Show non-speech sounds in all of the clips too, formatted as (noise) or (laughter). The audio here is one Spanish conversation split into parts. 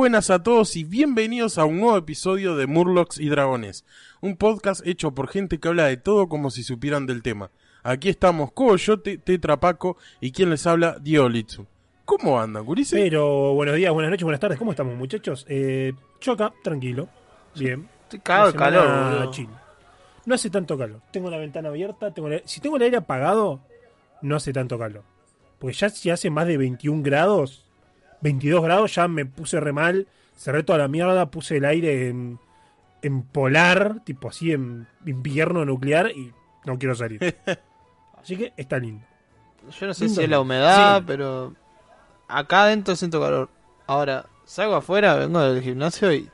Buenas a todos y bienvenidos a un nuevo episodio de Murlocs y Dragones, un podcast hecho por gente que habla de todo como si supieran del tema. Aquí estamos Coyote, Tetrapaco y quien les habla, Diego Litsu. ¿Cómo andan, gurises? Pero buenos días, buenas noches, buenas tardes. ¿Cómo estamos, muchachos? Eh, choca, tranquilo. Bien. Semana calor, chill. No hace tanto calor. Tengo la ventana abierta. Tengo la- Si tengo el aire apagado, no hace tanto calor. Porque ya si hace más de 21 grados, 22 grados, ya me puse re mal. Cerré toda la mierda, puse el aire en, en polar, tipo así en invierno nuclear y no quiero salir. (laughs) Así que está lindo. Yo no sé Lindo. si es la humedad, Sí. pero acá adentro siento calor. Ahora, salgo afuera, vengo del gimnasio y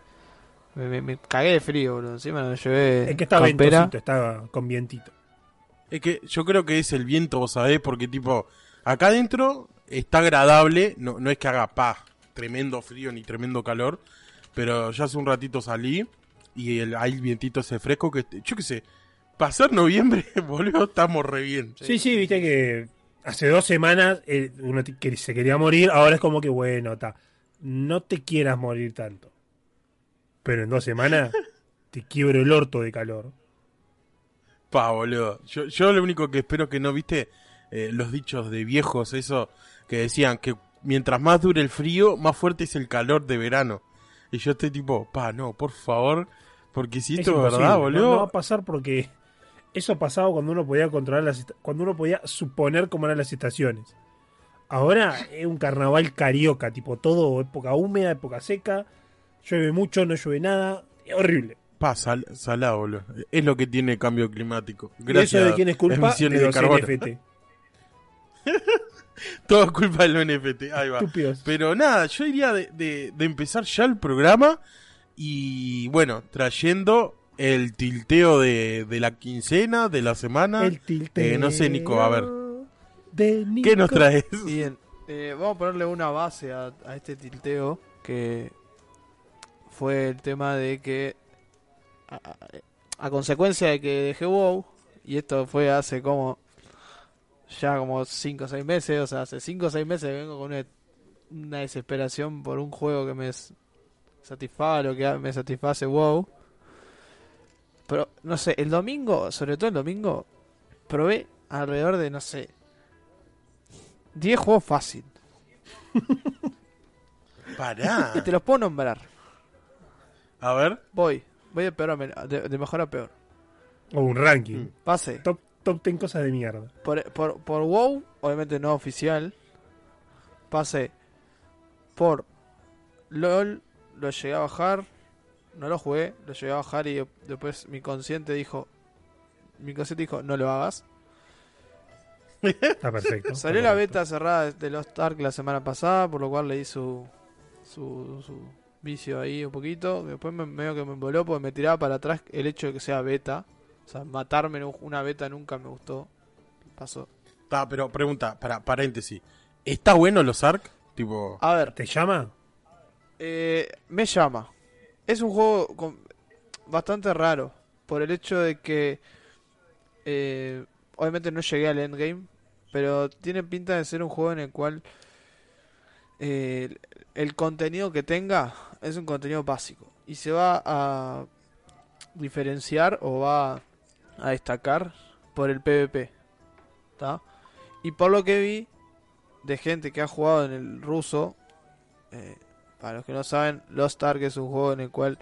me, me- me cagué de frío, boludo. Encima me llevé Es que está ventosito, está con vientito. Es que yo creo que es el viento, vos sabés, porque tipo, acá adentro está agradable, no, no es que haga pa, tremendo frío ni tremendo calor, pero ya hace un ratito salí y el, hay el vientito ese fresco que, yo qué sé, pasar noviembre, (laughs) boludo, estamos re bien. Sí, sí, viste que hace dos semanas eh, uno te- se quería morir, ahora es como que bueno, está. No te quieras morir tanto. Pero en dos semanas (laughs) te quiebro el orto de calor. Pa, boludo. Yo, yo lo único que espero que no, viste, eh, los dichos de viejos, eso, que decían que mientras más dure el frío, más fuerte es el calor de verano. Y yo estoy tipo, pa, no, por favor, porque si esto es, verdad, no- boludo. No, va a pasar porque eso pasaba cuando uno podía controlar las cuando uno podía suponer cómo eran las estaciones. Ahora es un carnaval carioca, tipo todo época húmeda, época seca, llueve mucho, no llueve nada, es horrible. Pa, sal, salado, boludo. Es lo que tiene el cambio climático. ¿Y Gracias. eso de quién es culpa? de los. NFT. (laughs) (laughs) Todo es culpa de los NFT. Ahí va. Estúpidos. Pero nada, yo diría de, de- de empezar ya el programa y bueno, trayendo el tilteo de, de la quincena, de la semana. El tilteo Eh, no sé, Nico, a ver. de Nico. ¿Qué nos traes? Bien, eh, vamos a ponerle una base a, a este tilteo que fue el tema de que a, a- a consecuencia de que dejé WoW y esto fue hace como ya como 5 o 6 meses, o sea, hace 5 o 6 meses vengo con una, una desesperación por un juego que me satisfaga lo que a- me satisface WoW. Pero no sé, el domingo, sobre todo el domingo, probé alrededor de no sé 10 juegos fácil. (laughs) Pará. Y te los puedo nombrar. A ver. Voy. Voy de peor a de, de mejor a peor. O un ranking. Pase. Top, top 10 cosas de mierda. Por, por, por WoW, obviamente no oficial. Pasé por LOL, lo llegué a bajar. No lo jugué, lo llegué a bajar y después mi consciente dijo. Mi consciente dijo, no lo hagas. Está perfecto. (laughs) Salió está la perfecto. beta cerrada de Lost Ark la semana pasada, por lo cual leí su, su, su vicio ahí un poquito. Después me, medio que me voló porque me tiraba para atrás el hecho de que sea beta. O sea, matarme en un- una beta nunca me gustó. Pasó. Pero pregunta, para paréntesis. ¿Está bueno los ARC? Tipo, A ver, ¿Te llama? eh, me llama. Es un juego con- bastante raro. Por el hecho de que. eh, obviamente no llegué al endgame. Pero tiene pinta de ser un juego en el cual. eh, el, el contenido que tenga es un contenido básico. Y se va a diferenciar o va a destacar por el PvP. Y por lo que vi de gente que ha jugado en el ruso. eh, para los que no saben, Lost Ark es un juego en el cual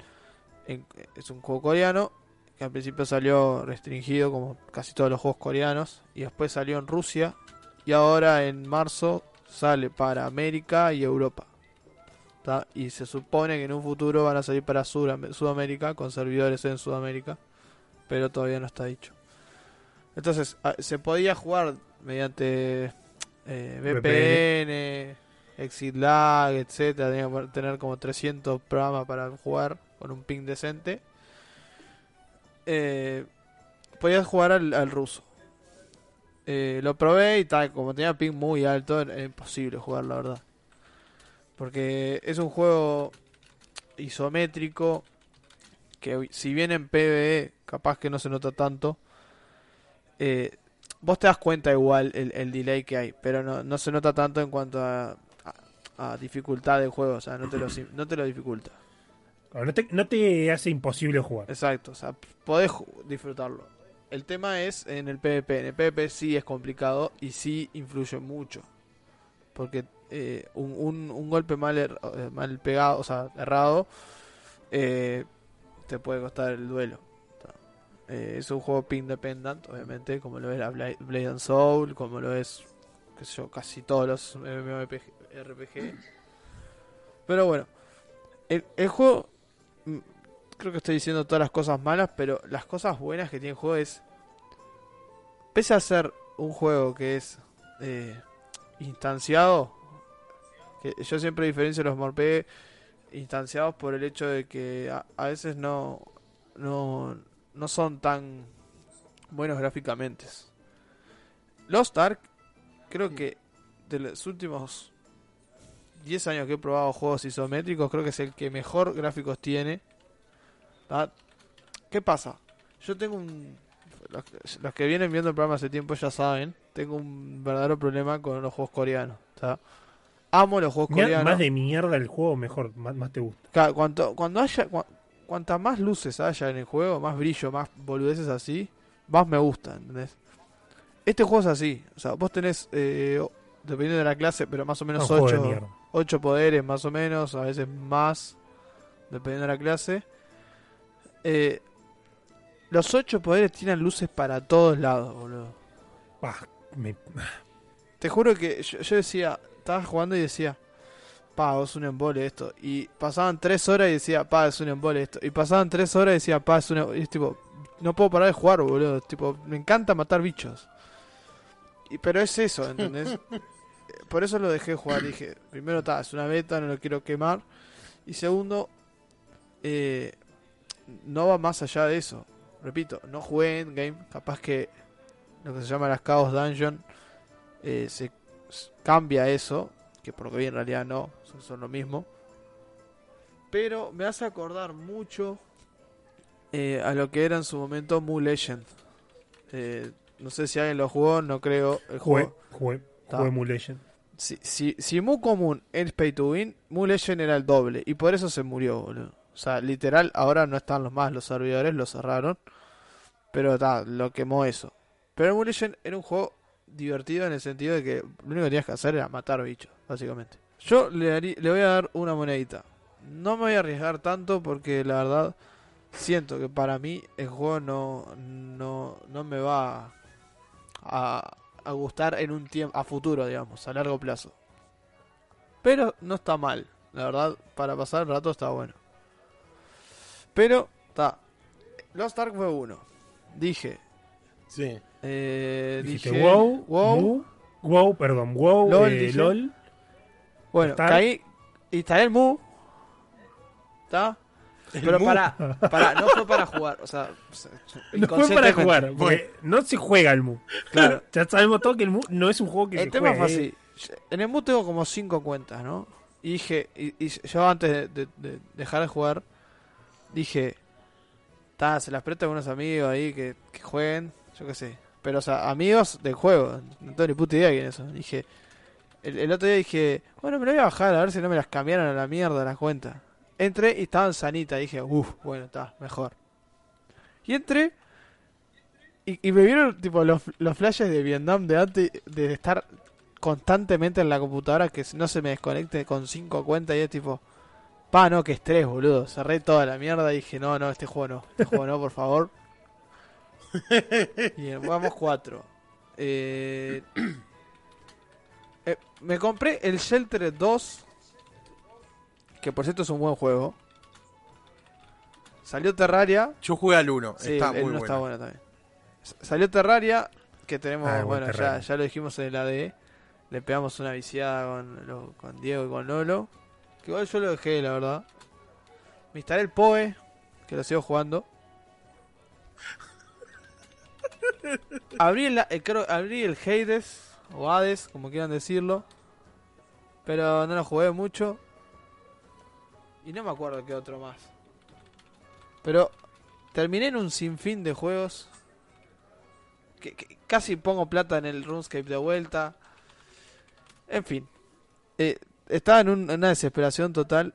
en- es un juego coreano que al principio salió restringido como casi todos los juegos coreanos y después salió en Rusia y ahora en marzo sale para América y Europa. Y se supone que en un futuro van a salir para Sudam- Sudamérica con servidores en Sudamérica, pero todavía no está dicho. Entonces, ah, se podía jugar mediante eh, VPN, Exit Lag, etcétera, tenía que tener como 300 programas para jugar con un ping decente. Eh, podías jugar al, al ruso. Eh, lo probé y tal, como tenía ping muy alto, era imposible jugar, la verdad. Porque es un juego isométrico que si bien en PvE capaz que no se nota tanto, eh, vos te das cuenta igual el, el delay que hay, pero no, no se nota tanto en cuanto a, a, a dificultad del juego, o sea, no te lo, no te lo dificulta. No te, no te hace imposible jugar. Exacto, o sea, podés disfrutarlo. El tema es en el PvP. En el PvP sí es complicado y sí influye mucho. Porque eh, un, un- un golpe mal, er- eh, mal pegado, o sea, errado, eh, te puede costar el duelo. Eh, es un juego pin dependent, obviamente, como lo es la Bla- Blade and Soul, como lo es, qué sé yo, casi todos los MMORPG. RPG. Pero bueno, el, el juego mm, creo que estoy diciendo todas las cosas malas, pero las cosas buenas que tiene el juego es. Pese a ser un juego que es eh, instanciado, que yo siempre diferencio los morpe instanciados por el hecho de que a, a veces no, no, no son tan buenos gráficamente. Lost Ark, creo que de los últimos 10 años que he probado juegos isométricos, creo que es el que mejor gráficos tiene. ¿tá? ¿Qué pasa? Yo tengo un... Los, que- los que vienen viendo el programa hace tiempo ya saben, tengo un verdadero problema con los juegos coreanos. ¿tá? Amo los juegos Mira, coreanos. más de mierda el juego, mejor, más, más te gusta. Claro, cuando haya, cuantas más luces haya en el juego, más brillo, más boludeces así, más me gusta, ¿entendés? Este juego es así, o sea, vos tenés, eh, dependiendo de la clase, pero más o menos juego de 8, mierda. ocho poderes más o menos, a veces más, dependiendo de la clase. Eh, los ocho poderes tienen luces para todos lados, boludo. Me- Te juro que yo, yo decía, estaba jugando y decía, pa, es un embole esto. Y pasaban tres horas y decía, pa, es un embole esto. Y pasaban tres horas y decía, pa, es un embole. Y es tipo, no puedo parar de jugar, boludo. Tipo, me encanta matar bichos. Y, pero es eso, ¿entendés? (laughs) Por eso lo dejé de jugar. Dije, primero, está, es una beta, no lo quiero quemar. Y segundo, eh, no va más allá de eso. Repito, no jugué Endgame. Capaz que lo que se llama las Chaos Dungeon eh, se cambia eso, que por vi en realidad no, son, son lo mismo. Pero me hace acordar mucho eh, a lo que era en su momento Mu Legend. Eh, no sé si alguien lo jugó, no creo. El jugué, jugué, Ta. jugué Mu Legend. si, si, si Mu común es pay to win, Mu Legend era el doble. Y por eso se murió, boludo. O sea, literal, ahora no están los más los servidores, lo cerraron. Pero está, lo quemó eso. Pero Mu Legend era un juego divertido en el sentido de que lo único que tenías que hacer era matar bichos, básicamente. Yo le, darí- le voy a dar una monedita. No me voy a arriesgar tanto porque la verdad siento que para mí el juego no, no, no me va a, a gustar en un tiempo, a futuro, digamos, a largo plazo. Pero no está mal, la verdad, para pasar el rato está bueno. Pero, está. Lost Ark fue uno. Dije, Sí. eh, dije, WoW, WoW. Mu, WoW, perdón, WoW, LOL, eh, dije. LOL. Bueno, Star. caí, instalé el Mu. ¿Está? Pero Mu. para, para, no fue para jugar, o sea, (laughs) No fue para jugar, porque no se juega el Mu. Claro. (laughs) Ya sabemos todo que el Mu no es un juego que El se tema juega. fue eh. así. En el Mu tengo como 5 cuentas, ¿no? Y dije, y, y yo antes de, de- de dejar de jugar, dije, ta, se las presto a unos amigos ahí que, que jueguen, yo qué sé. Pero, o sea, amigos del juego, no tengo ni puta idea de quién es eso. Dije, el, el otro día dije, bueno, me lo voy a bajar a ver si no me las cambiaron a la mierda las cuentas. Entré y estaban sanitas, dije, uff, bueno, está, mejor. Y entré y, y me vieron tipo los, los flashes de Vietnam de antes de estar constantemente en la computadora que no se me desconecte con cinco cuentas y es tipo, pa, no, que estrés, boludo. Cerré toda la mierda y dije, no, no, este juego no, este juego no, por favor. (laughs) Bien, vamos cuatro. Eh, eh, me compré el Shelter 2. Que por cierto es un buen juego. Salió Terraria. Yo jugué al 1, Sí, está el muy bueno. está bueno también. Salió Terraria. Que tenemos, Ah, buen bueno, ya, ya lo dijimos en el ADE. Le pegamos una viciada con, lo- con Diego y con Lolo. Que igual yo lo dejé, la verdad. Me instalé el PoE. Que lo sigo jugando. (laughs) abrí, el, el- creo- abrí el Hades. O Hades, como quieran decirlo. Pero no lo jugué mucho. Y no me acuerdo qué otro más. Pero terminé en un sinfín de juegos. Que, casi pongo plata en el RuneScape de vuelta. En fin. Eh, estaba en, un- en una desesperación total.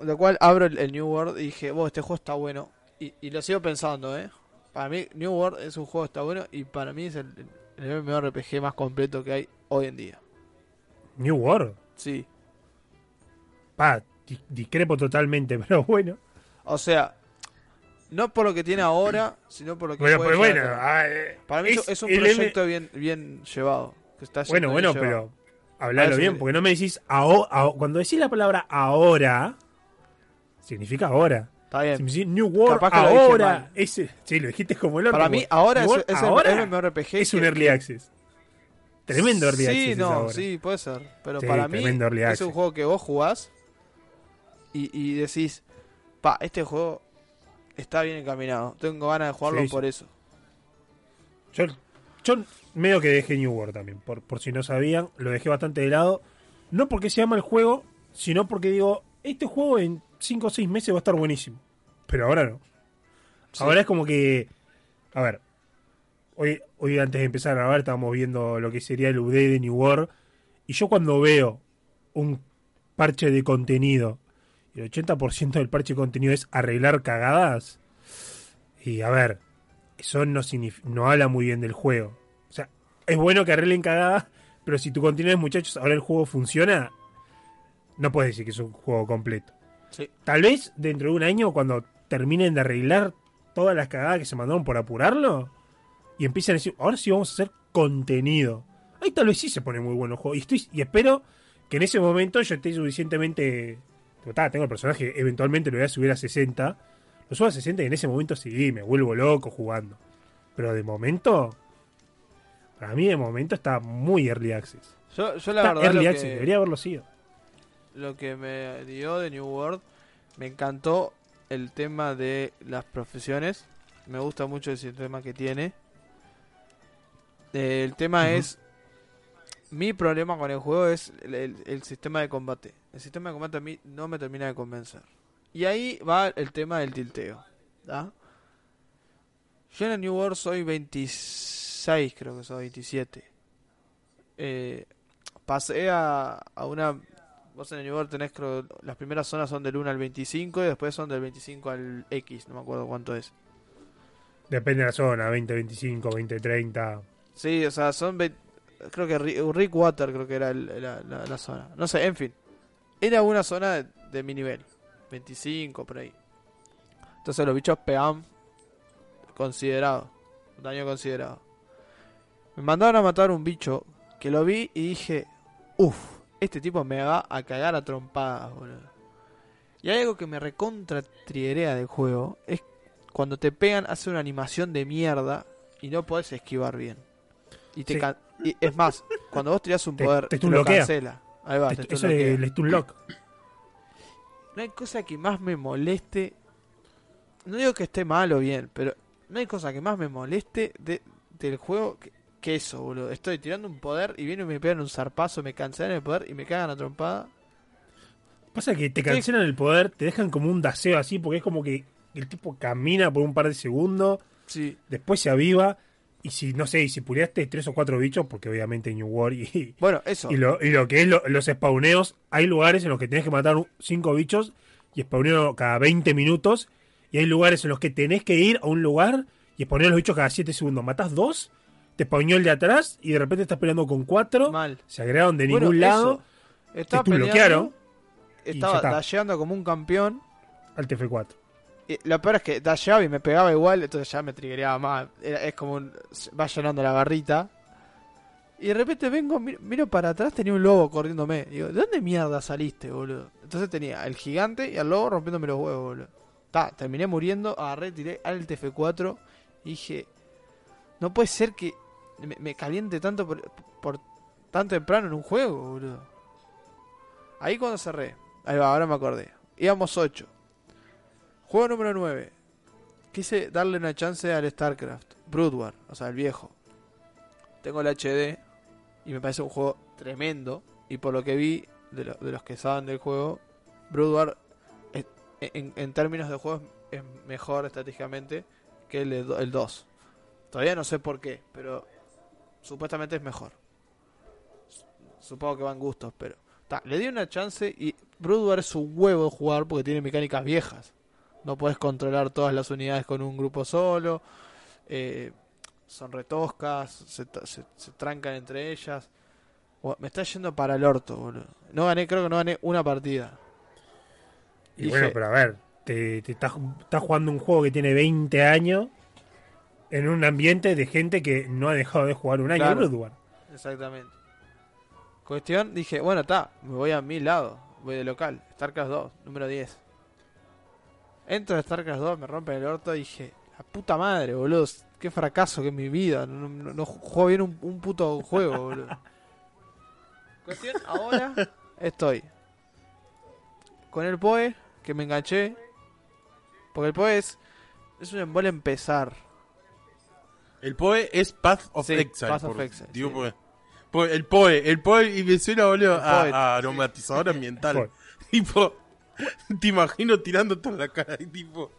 Lo cual abro el, el New World y dije, "Wow, este juego está bueno. Y, y lo sigo pensando, ¿eh? Para mí, New World es un juego que está bueno. Y para mí es el, el MMORPG más completo que hay hoy en día. New World. Sí. Pa, di- discrepo totalmente, (laughs) pero bueno. O sea, no por lo que tiene ahora, sino por lo que Bueno, puede pero bueno. a ah, eh, Para mí es, es un M- proyecto bien, bien llevado. Que está Bueno, bueno, llevado. pero hablalo bien, que- porque no me decís aho- aho- cuando decís la palabra ahora, significa ahora. Está Si bien. me decís New World Capaz que ahora, ese, sí, lo dijiste como el otro. Para mí, ahora es, es el ahora MMORPG. es un early access. Tremendo early sí, access. es no, sí, puede ser. Pero Sí, para mí es access. un juego que vos jugás y, y decís, pa, este juego está bien encaminado. Tengo ganas de jugarlo Sí, sí. por eso. Yo, yo medio que dejé New World también, por, por si no sabían, lo dejé bastante de lado. No porque se llama el juego, sino porque digo, este juego en 5 o 6 meses va a estar buenísimo. Pero ahora no. Sí. Ahora es como que. A ver. Hoy, hoy antes de empezar a grabar estábamos viendo lo que sería el UD de New World. Y yo cuando veo un parche de contenido y el 80% del parche de contenido es arreglar cagadas. Y a ver, eso no, no habla muy bien del juego. O sea, es bueno que arreglen cagadas, pero si tu contenido es muchachos, ahora el juego funciona, no puedes decir que es un juego completo. Sí. Tal vez dentro de un año, cuando terminen de arreglar todas las cagadas que se mandaron por apurarlo, y empiecen a decir, ahora sí vamos a hacer contenido. Ahí tal vez sí se pone muy bueno el juego. Y, estoy, y espero que en ese momento yo esté suficientemente... tipo, "Ta, tengo el personaje, eventualmente lo voy a subir a 60. Lo subo a 60 y en ese momento sí, me vuelvo loco jugando. Pero de momento, para mí de momento está muy early access. Yo, yo la Está verdad early lo access, que, debería haberlo sido. Lo que me dio de New World, me encantó el tema de las profesiones. Me gusta mucho el sistema que tiene. Eh, el tema es. Mi problema con el juego es el, el- el sistema de combate. El sistema de combate a mí no me termina de convencer. Y ahí va el tema del tilteo. ¿da? Yo en el New World soy 26, creo que soy 27. Eh, pasé a, a una Vos en el New World tenés, creo, las primeras zonas son del 1 al 25 y después son del 25 al X, no me acuerdo cuánto es. Depende de la zona, 20, 25, 20, 30. Sí, o sea, son. ve- Creo que Ri- Rick Water, creo que era el- la, la- la zona. No sé, en fin. Era una zona de, de mi nivel. 25 por ahí. Entonces los bichos pegaban considerado. Daño considerado. Me mandaron a matar un bicho que lo vi y dije, uff, este tipo me va a cagar a trompadas, boludo. Y hay algo que me recontra trierea del juego. Es cuando te pegan, hace una animación de mierda y no podés esquivar bien. Y te Sí. can- y es más, cuando vos tirás un Te- poder, te te, lo cancela. Ahí va, te Esto- eso es el. No hay cosa que más me moleste. No digo que esté mal o bien, pero no hay cosa que más me moleste de, del juego que, que eso, boludo. Estoy tirando un poder y vienen y me pegan un zarpazo, me cancelan el poder y me cagan a trompada. Pasa que te cancelan el poder, te dejan como un daseo así, porque es como que el tipo camina por un par de segundos, Sí, después se aviva, y si, no sé, y si puleaste tres o cuatro bichos, porque obviamente New World y, bueno, eso. y, lo, y lo que es lo- los spawneos, hay lugares en los que tenés que matar cinco bichos y spawneo cada 20 minutos, y hay lugares en los que tenés que ir a un lugar y spawnear los bichos cada 7 segundos. Matás dos, te spawneó el de atrás, y de repente estás peleando con cuatro, Mal. se agregaron de Bueno, ningún lado. Estaba te bloquearon estaba dasheando como un campeón al TF4. Y lo peor es que dasheaba y me pegaba igual, entonces ya me triggereaba más. Era- es como un, va llenando la barrita. Y de repente vengo, miro, miro para atrás, tenía un lobo corriéndome. Digo, ¿de dónde mierda saliste, boludo? Entonces tenía el gigante y al lobo rompiéndome los huevos, boludo. Ta, terminé muriendo, agarré, tiré al TF4 y dije, no puede ser que me, caliente tanto por, por tan temprano en un juego, boludo. Ahí cuando cerré, ahí va, ahora me acordé. Íbamos 8. Juego número 9. Quise darle una chance al StarCraft. Brood War, o sea, el viejo. Tengo el HD y me parece un juego tremendo. Y por lo que vi de, lo- de los que saben del juego, Brood War es- en, en términos de juegos es mejor estratégicamente que el, el 2. Todavía no sé por qué, pero supuestamente es mejor. Supongo que van gustos, pero... ta, le di una chance y Brood War es un huevo de jugar porque tiene mecánicas viejas. No puedes controlar todas las unidades con un grupo solo. eh, son retoscas, se, se, se trancan entre ellas. Me está yendo para el orto, boludo. No gané, creo que no gané una partida. Y Dije- bueno, pero a ver, te, te estás, estás jugando un juego que tiene 20 años en un ambiente de gente que no ha dejado de jugar un año Claro. War. Exactamente. Cuestión, dije, bueno, está, me voy a mi lado, voy de local, StarCraft 2, número 10. Entro a StarCraft 2, me rompen el orto y dije, la puta madre, boludo, qué fracaso que es mi vida, no, no, no juego bien un, un puto juego, (laughs) boludo. Cuestión, ahora estoy con el PoE, que me enganché, porque el PoE es, es un embole empezar. El POE es Path of Sí, Exile. Path of por- Exile, digo sí. porque- porque el POE, el POE, y me suena, boludo, a, aromatizador ambiental. (laughs) Tipo, te imagino tirando toda la cara y tipo.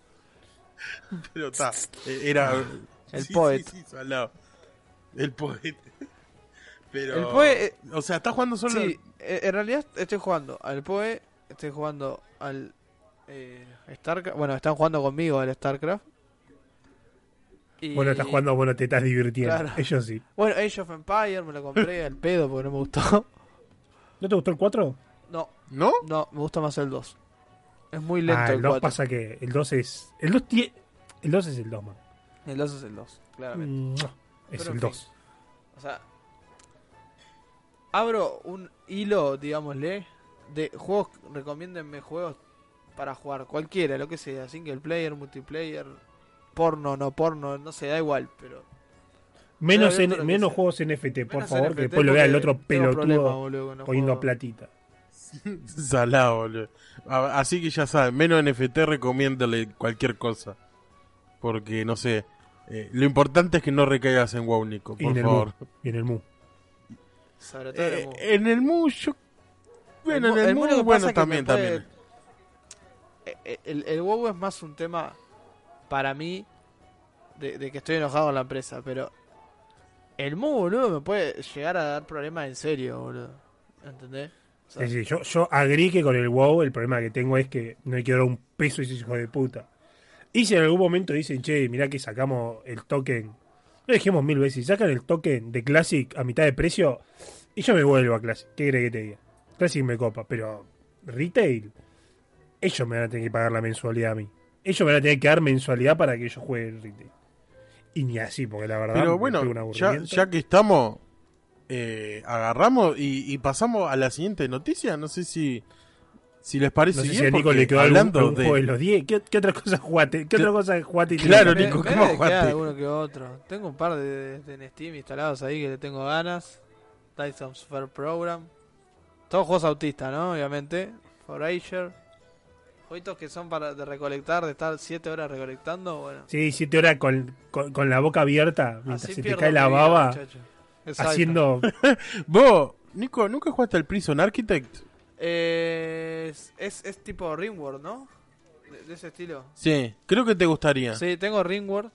Pero está, era. El (laughs) sí, poet. Sí, sí, salado. El poet. (laughs) Pero. El poe, eh, O sea, estás jugando solo. Sí, eh, en realidad estoy jugando al PoE, estoy jugando al eh, StarCraft. Bueno, están jugando conmigo al StarCraft. Y- Bueno, estás jugando, bueno, te estás divirtiendo. Claro. Ellos sí. Bueno, Age of Empire me lo compré al (laughs) pedo porque no me gustó. ¿No te gustó el 4? No, ¿No? no, me gusta más el 2. Es muy lento Ah, el el 2 4. pasa que el 2 es. El 2 tie- El 2 es el 2, man. El 2 es el 2, claramente. Es Pero el en 2. O sea, abro un hilo, digámosle, de juegos, recomiéndenme juegos para jugar, cualquiera, lo que sea, single player, multiplayer, porno, no porno, no sé, da igual, pero... Menos, en- menos juegos NFT, por favor, NFT que después lo vea el otro pelotudo boludo, con los poniendo platita. (laughs) Salado, boludo. Así que ya saben, menos NFT recomiéndale cualquier cosa. Porque, no sé. eh, lo importante es que no recaigas en WoW, Nico, Y por en el favor. Mu. Y en el Mu. Sobre todo el Eh, Mu. en el Mu, yo. Bueno, El Mu- en el el Mu, Mu bueno, también, puede- también. Eh, eh, El, el WoW es más un tema para mí de, que estoy enojado con la empresa, pero el Mu, boludo, me puede llegar a dar problemas en serio, boludo. ¿Entendés? Yo, yo agrí que con el WoW el problema que tengo es que no hay que dar un peso a ese hijo de puta. Y si en algún momento dicen, che, mirá que sacamos el token, lo dijimos mil veces, sacan el token de Classic a mitad de precio, y yo me vuelvo a Classic. ¿Qué crees que te diga? Classic me copa, pero retail, ellos me van a tener que pagar la mensualidad a mí. Ellos me van a tener que dar mensualidad para que yo juegue el retail. Y ni así, porque la verdad Pero bueno, ya, que estamos, eh, agarramos y, y pasamos a la siguiente noticia. No sé si, si les parece No sé bien. si a Nico le quedó hablando algún de- juego de los 10. ¿Qué, qué otra cosa jugaste? ¿Qué otra cosa jugaste? te Claro, me- Nico, me ¿qué debe más quedar jugaste? alguno que otro. Tengo un par de, de- Steam instalados ahí que le tengo ganas. Tyson Fair Program. Todos juegos autistas, ¿no? Obviamente. Forager. Jueguitos que son para de recolectar, de estar 7 horas recolectando. Bueno, Sí, siete horas con, con, con la boca abierta mientras así se te cae la vida, baba. Exacto. haciendo. (laughs) Vos, Nico, ¿nunca jugaste al Prison Architect? Eh, es, es, es tipo Ringworld, ¿no? De, de ese estilo. Sí, creo que te gustaría. Sí, tengo Ringworld.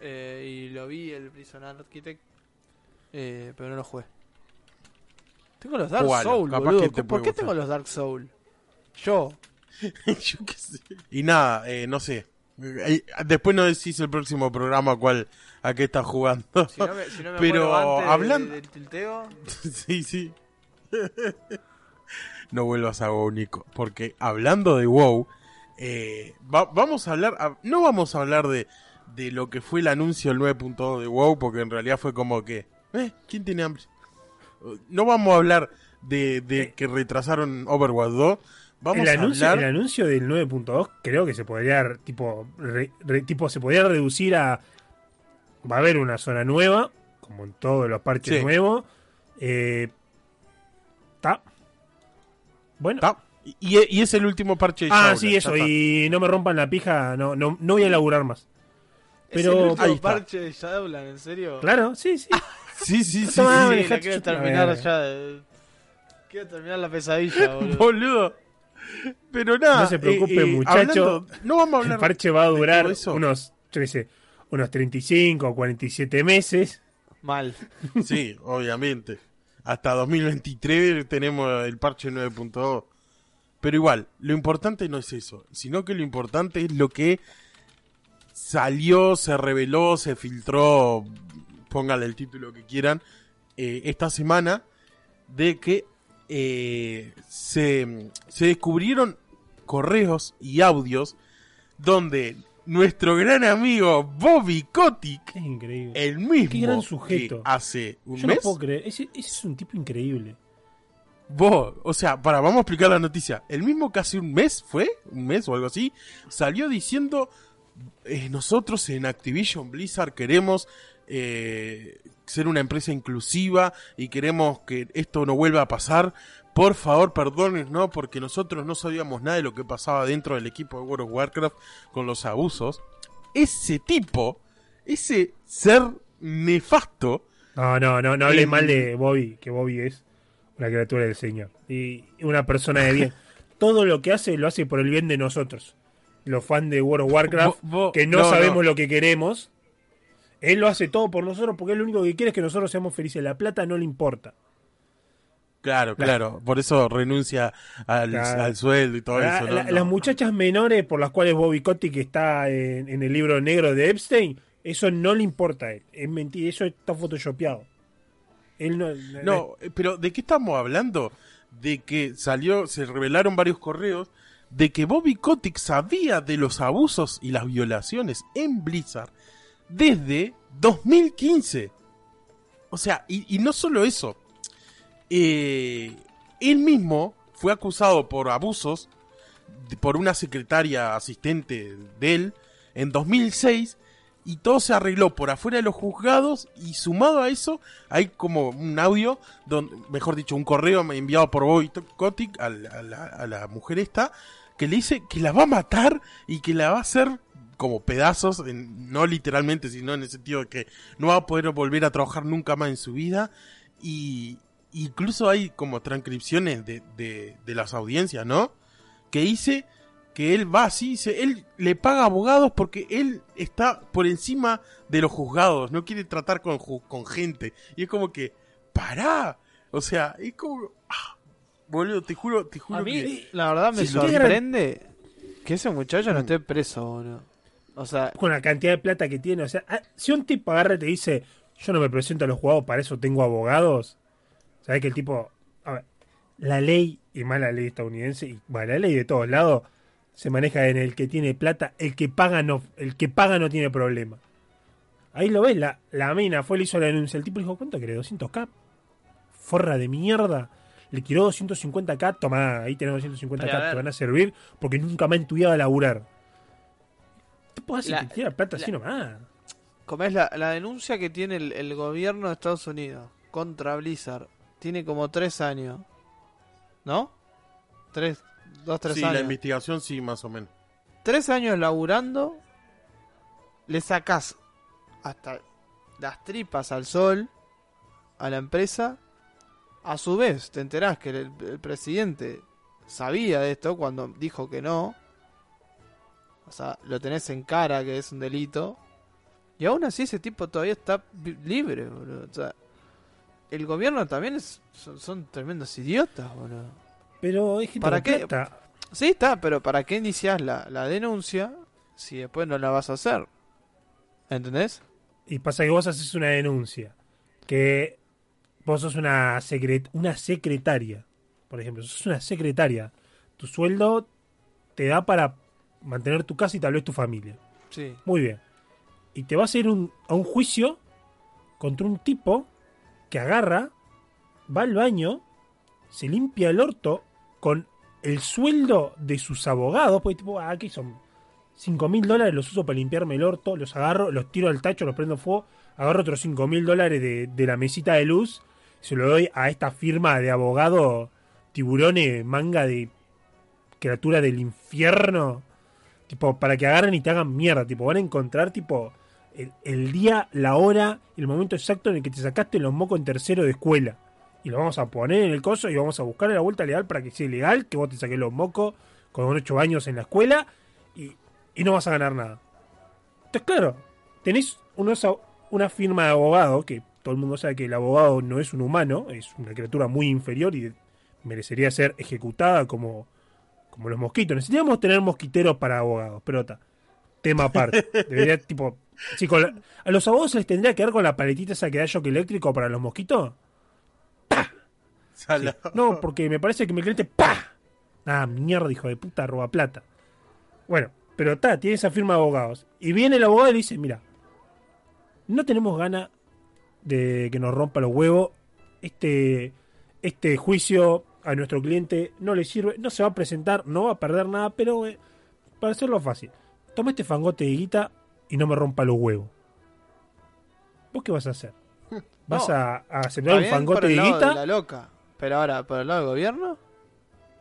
eh, y lo vi el Prison Architect. eh, pero no lo jugué. Tengo los Dark Jugalo, Soul, capaz boludo. que te ¿Por qué gustar. tengo los Dark Soul? Yo. (laughs) Yo qué sé. Y nada, eh, no sé. Eh, Después no decís el próximo programa cuál a qué estás jugando. Si no me, si no me (laughs) Pero muero antes de- hablan- de- del tilteo. (laughs) sí, sí. no vuelvas a WoW, Nico. Porque hablando de WoW, Eh, va- vamos a hablar, a- no vamos a hablar de, de lo que fue el anuncio del 9.2 de WoW, porque en realidad fue como que, eh, ¿quién tiene hambre? No vamos a hablar de, de que retrasaron Overwatch 2. Vamos el, a anuncio, hablar... el anuncio del 9.2 creo que se podría tipo re- re- tipo se podría reducir a va a haber una zona nueva como en todos los parches Sí. nuevos eh, ta. bueno Ta. Y, y es el último parche de ah Shaula, sí eso está. y no me rompan la pija no no, no voy a laburar más ¿Es Pero- el Ahí último está. parche de Shadowland, en serio? claro sí sí (laughs) Sí, sí, sí. Sí. Sí, la quiero terminar ya. de- Quiero terminar la pesadilla, boludo. (laughs) Boludo. Pero nada. No se preocupe, eh, eh, muchacho. hablando- no vamos a el hablar. parche va a durar unos yo qué sé unos 35 o 47 meses Mal. Sí, obviamente. Hasta 2023 tenemos el parche 9.2. Pero igual, lo importante no es eso, sino que lo importante es lo que salió, se reveló, se filtró, póngale el título que quieran, eh, esta semana, de que eh, se, se descubrieron correos y audios donde nuestro gran amigo Bobby Kotick es increíble el mismo Qué gran sujeto. que hace un yo mes. no puedo creer ese, ese es un tipo increíble Vos, o sea, para, vamos a explicar la noticia. El mismo que hace un mes fue, un mes o algo así, salió diciendo, eh, nosotros en Activision Blizzard queremos eh, ser una empresa inclusiva y queremos que esto no vuelva a pasar. Por favor, perdonen, ¿no? Porque nosotros no sabíamos nada de lo que pasaba dentro del equipo de World of Warcraft con los abusos. Ese tipo, ese ser nefasto, No, no, no, no hables Em, mal de Bobby, que Bobby es una criatura del Señor. Y una persona de bien. (laughs) Todo lo que hace, lo hace por el bien de nosotros. Los fans de World of Warcraft, que no, no, sabemos no. lo que queremos. Él lo hace todo por nosotros porque él lo único que quiere es que nosotros seamos felices. La plata no le importa. Claro, claro. Por eso renuncia al, Claro. al sueldo y todo La- eso. ¿no? la- No. Las muchachas menores por las cuales Bobby Kotick está en, en el libro negro de Epstein, eso no le importa a él. Es mentira, eso está photoshopeado. Él no, No, eh, pero ¿de qué estamos hablando? De que salió, se revelaron varios correos de que Bobby Kotick sabía de los abusos y las violaciones en Blizzard desde 2015. O sea, y, no solo eso. Eh, él mismo fue acusado por abusos por una secretaria asistente de él en 2006 y todo se arregló por afuera de los juzgados y sumado a eso hay como un audio, donde, mejor dicho, un correo enviado por Bobby Kotick a la, a la- a la mujer esta que le dice que la va a matar y que la va a hacer como pedazos, en- no literalmente, sino en el sentido de que no va a poder volver a trabajar nunca más en su vida y incluso hay como transcripciones de, de, de las audiencias, ¿no? Que dice que él va así, dice, él le paga abogados porque él está por encima de los juzgados, no quiere tratar con, con gente. Y es como que, pará. O sea, es como... ah, boludo, te juro, te juro A mí, que... la verdad, me Sí, sorprende que ese muchacho no esté preso, boludo. O sea, con la cantidad de plata que tiene. O sea, ah, si un tipo agarra y te dice, yo no me presento a los jugados, para eso tengo abogados. ¿Sabes que el tipo... A ver, la ley, y más la ley estadounidense, y bueno, la ley de todos lados, se maneja en el que tiene plata, el que paga no, el que paga no tiene problema. Ahí lo ves, la, la mina fue, le hizo la denuncia. El tipo dijo, ¿cuánto querés? ¿200k? Forra de mierda. Le tiró 250k, toma, ahí tenés Pero, a 250k, ver. te van a servir porque nunca me han estudiado a laburar. ¿Qué puedo hacer? La- Te tira plata la- así nomás. como es la, la denuncia que tiene el, el gobierno de Estados Unidos contra Blizzard, tiene como tres años. ¿No? Tres, dos, tres sí, la años. investigación sí, más o menos. tres años laburando, le sacás hasta las tripas al sol a la empresa. A su vez, te enterás que el, el presidente sabía de esto cuando dijo que no. O sea, lo tenés en cara que es un delito. Y aún así ese tipo todavía está libre, boludo. O sea, el gobierno también es, son, son tremendos idiotas, boludo. Pero es que ¿Para qué? plata. Sí, está, pero ¿para qué iniciás la, la denuncia si después no la vas a hacer? ¿Entendés? Y pasa que vos haces una denuncia. Que vos sos una, secret una secretaria. Por ejemplo, sos una secretaria. Tu sueldo te da para mantener tu casa y tal vez tu familia. Sí. Muy bien. Y te vas a ir un- a un juicio contra un tipo que agarra, va al baño, se limpia el orto con el sueldo de sus abogados, porque tipo, ah, aquí son 5 mil dólares, los uso para limpiarme el orto, los agarro, los tiro al tacho, los prendo fuego, agarro otros 5 mil dólares de, de la mesita de luz, se lo doy a esta firma de abogado tiburones, manga de criatura del infierno, tipo, para que agarren y te hagan mierda, tipo, van a encontrar, tipo, el, día, la hora, el momento exacto en el que te sacaste los mocos en tercero de escuela. Y lo vamos a poner en el coso y vamos a buscar la vuelta legal para que sea legal, que vos te saques los mocos con 8 años en la escuela y, y no vas a ganar nada. Entonces, claro, tenés una firma de abogado, que todo el mundo sabe que el abogado no es un humano, es una criatura muy inferior y merecería ser ejecutada como, como los mosquitos. Necesitaríamos tener mosquiteros para abogados, pero está. Tema aparte. Debería, (laughs) tipo. sí, con la- ¿A los abogados se les tendría que dar con la paletita esa que da shock eléctrico para los mosquitos? Sala. No, porque me parece que mi cliente ¡pa! Ah, mierda, hijo de puta, roba plata. Bueno, pero está, tiene esa firma de abogados. Y viene el abogado y le dice, mira, no tenemos ganas de que nos rompa los huevos. Este, este juicio a nuestro cliente no le sirve, no se va a presentar, no va a perder nada, pero eh, para hacerlo fácil, toma este fangote de guita y no me rompa los huevos. ¿Vos qué vas a hacer? (laughs) ¿Vas No. a, a aceptar Está un fangote de guita? la loca. Pero ahora, por el lado del gobierno,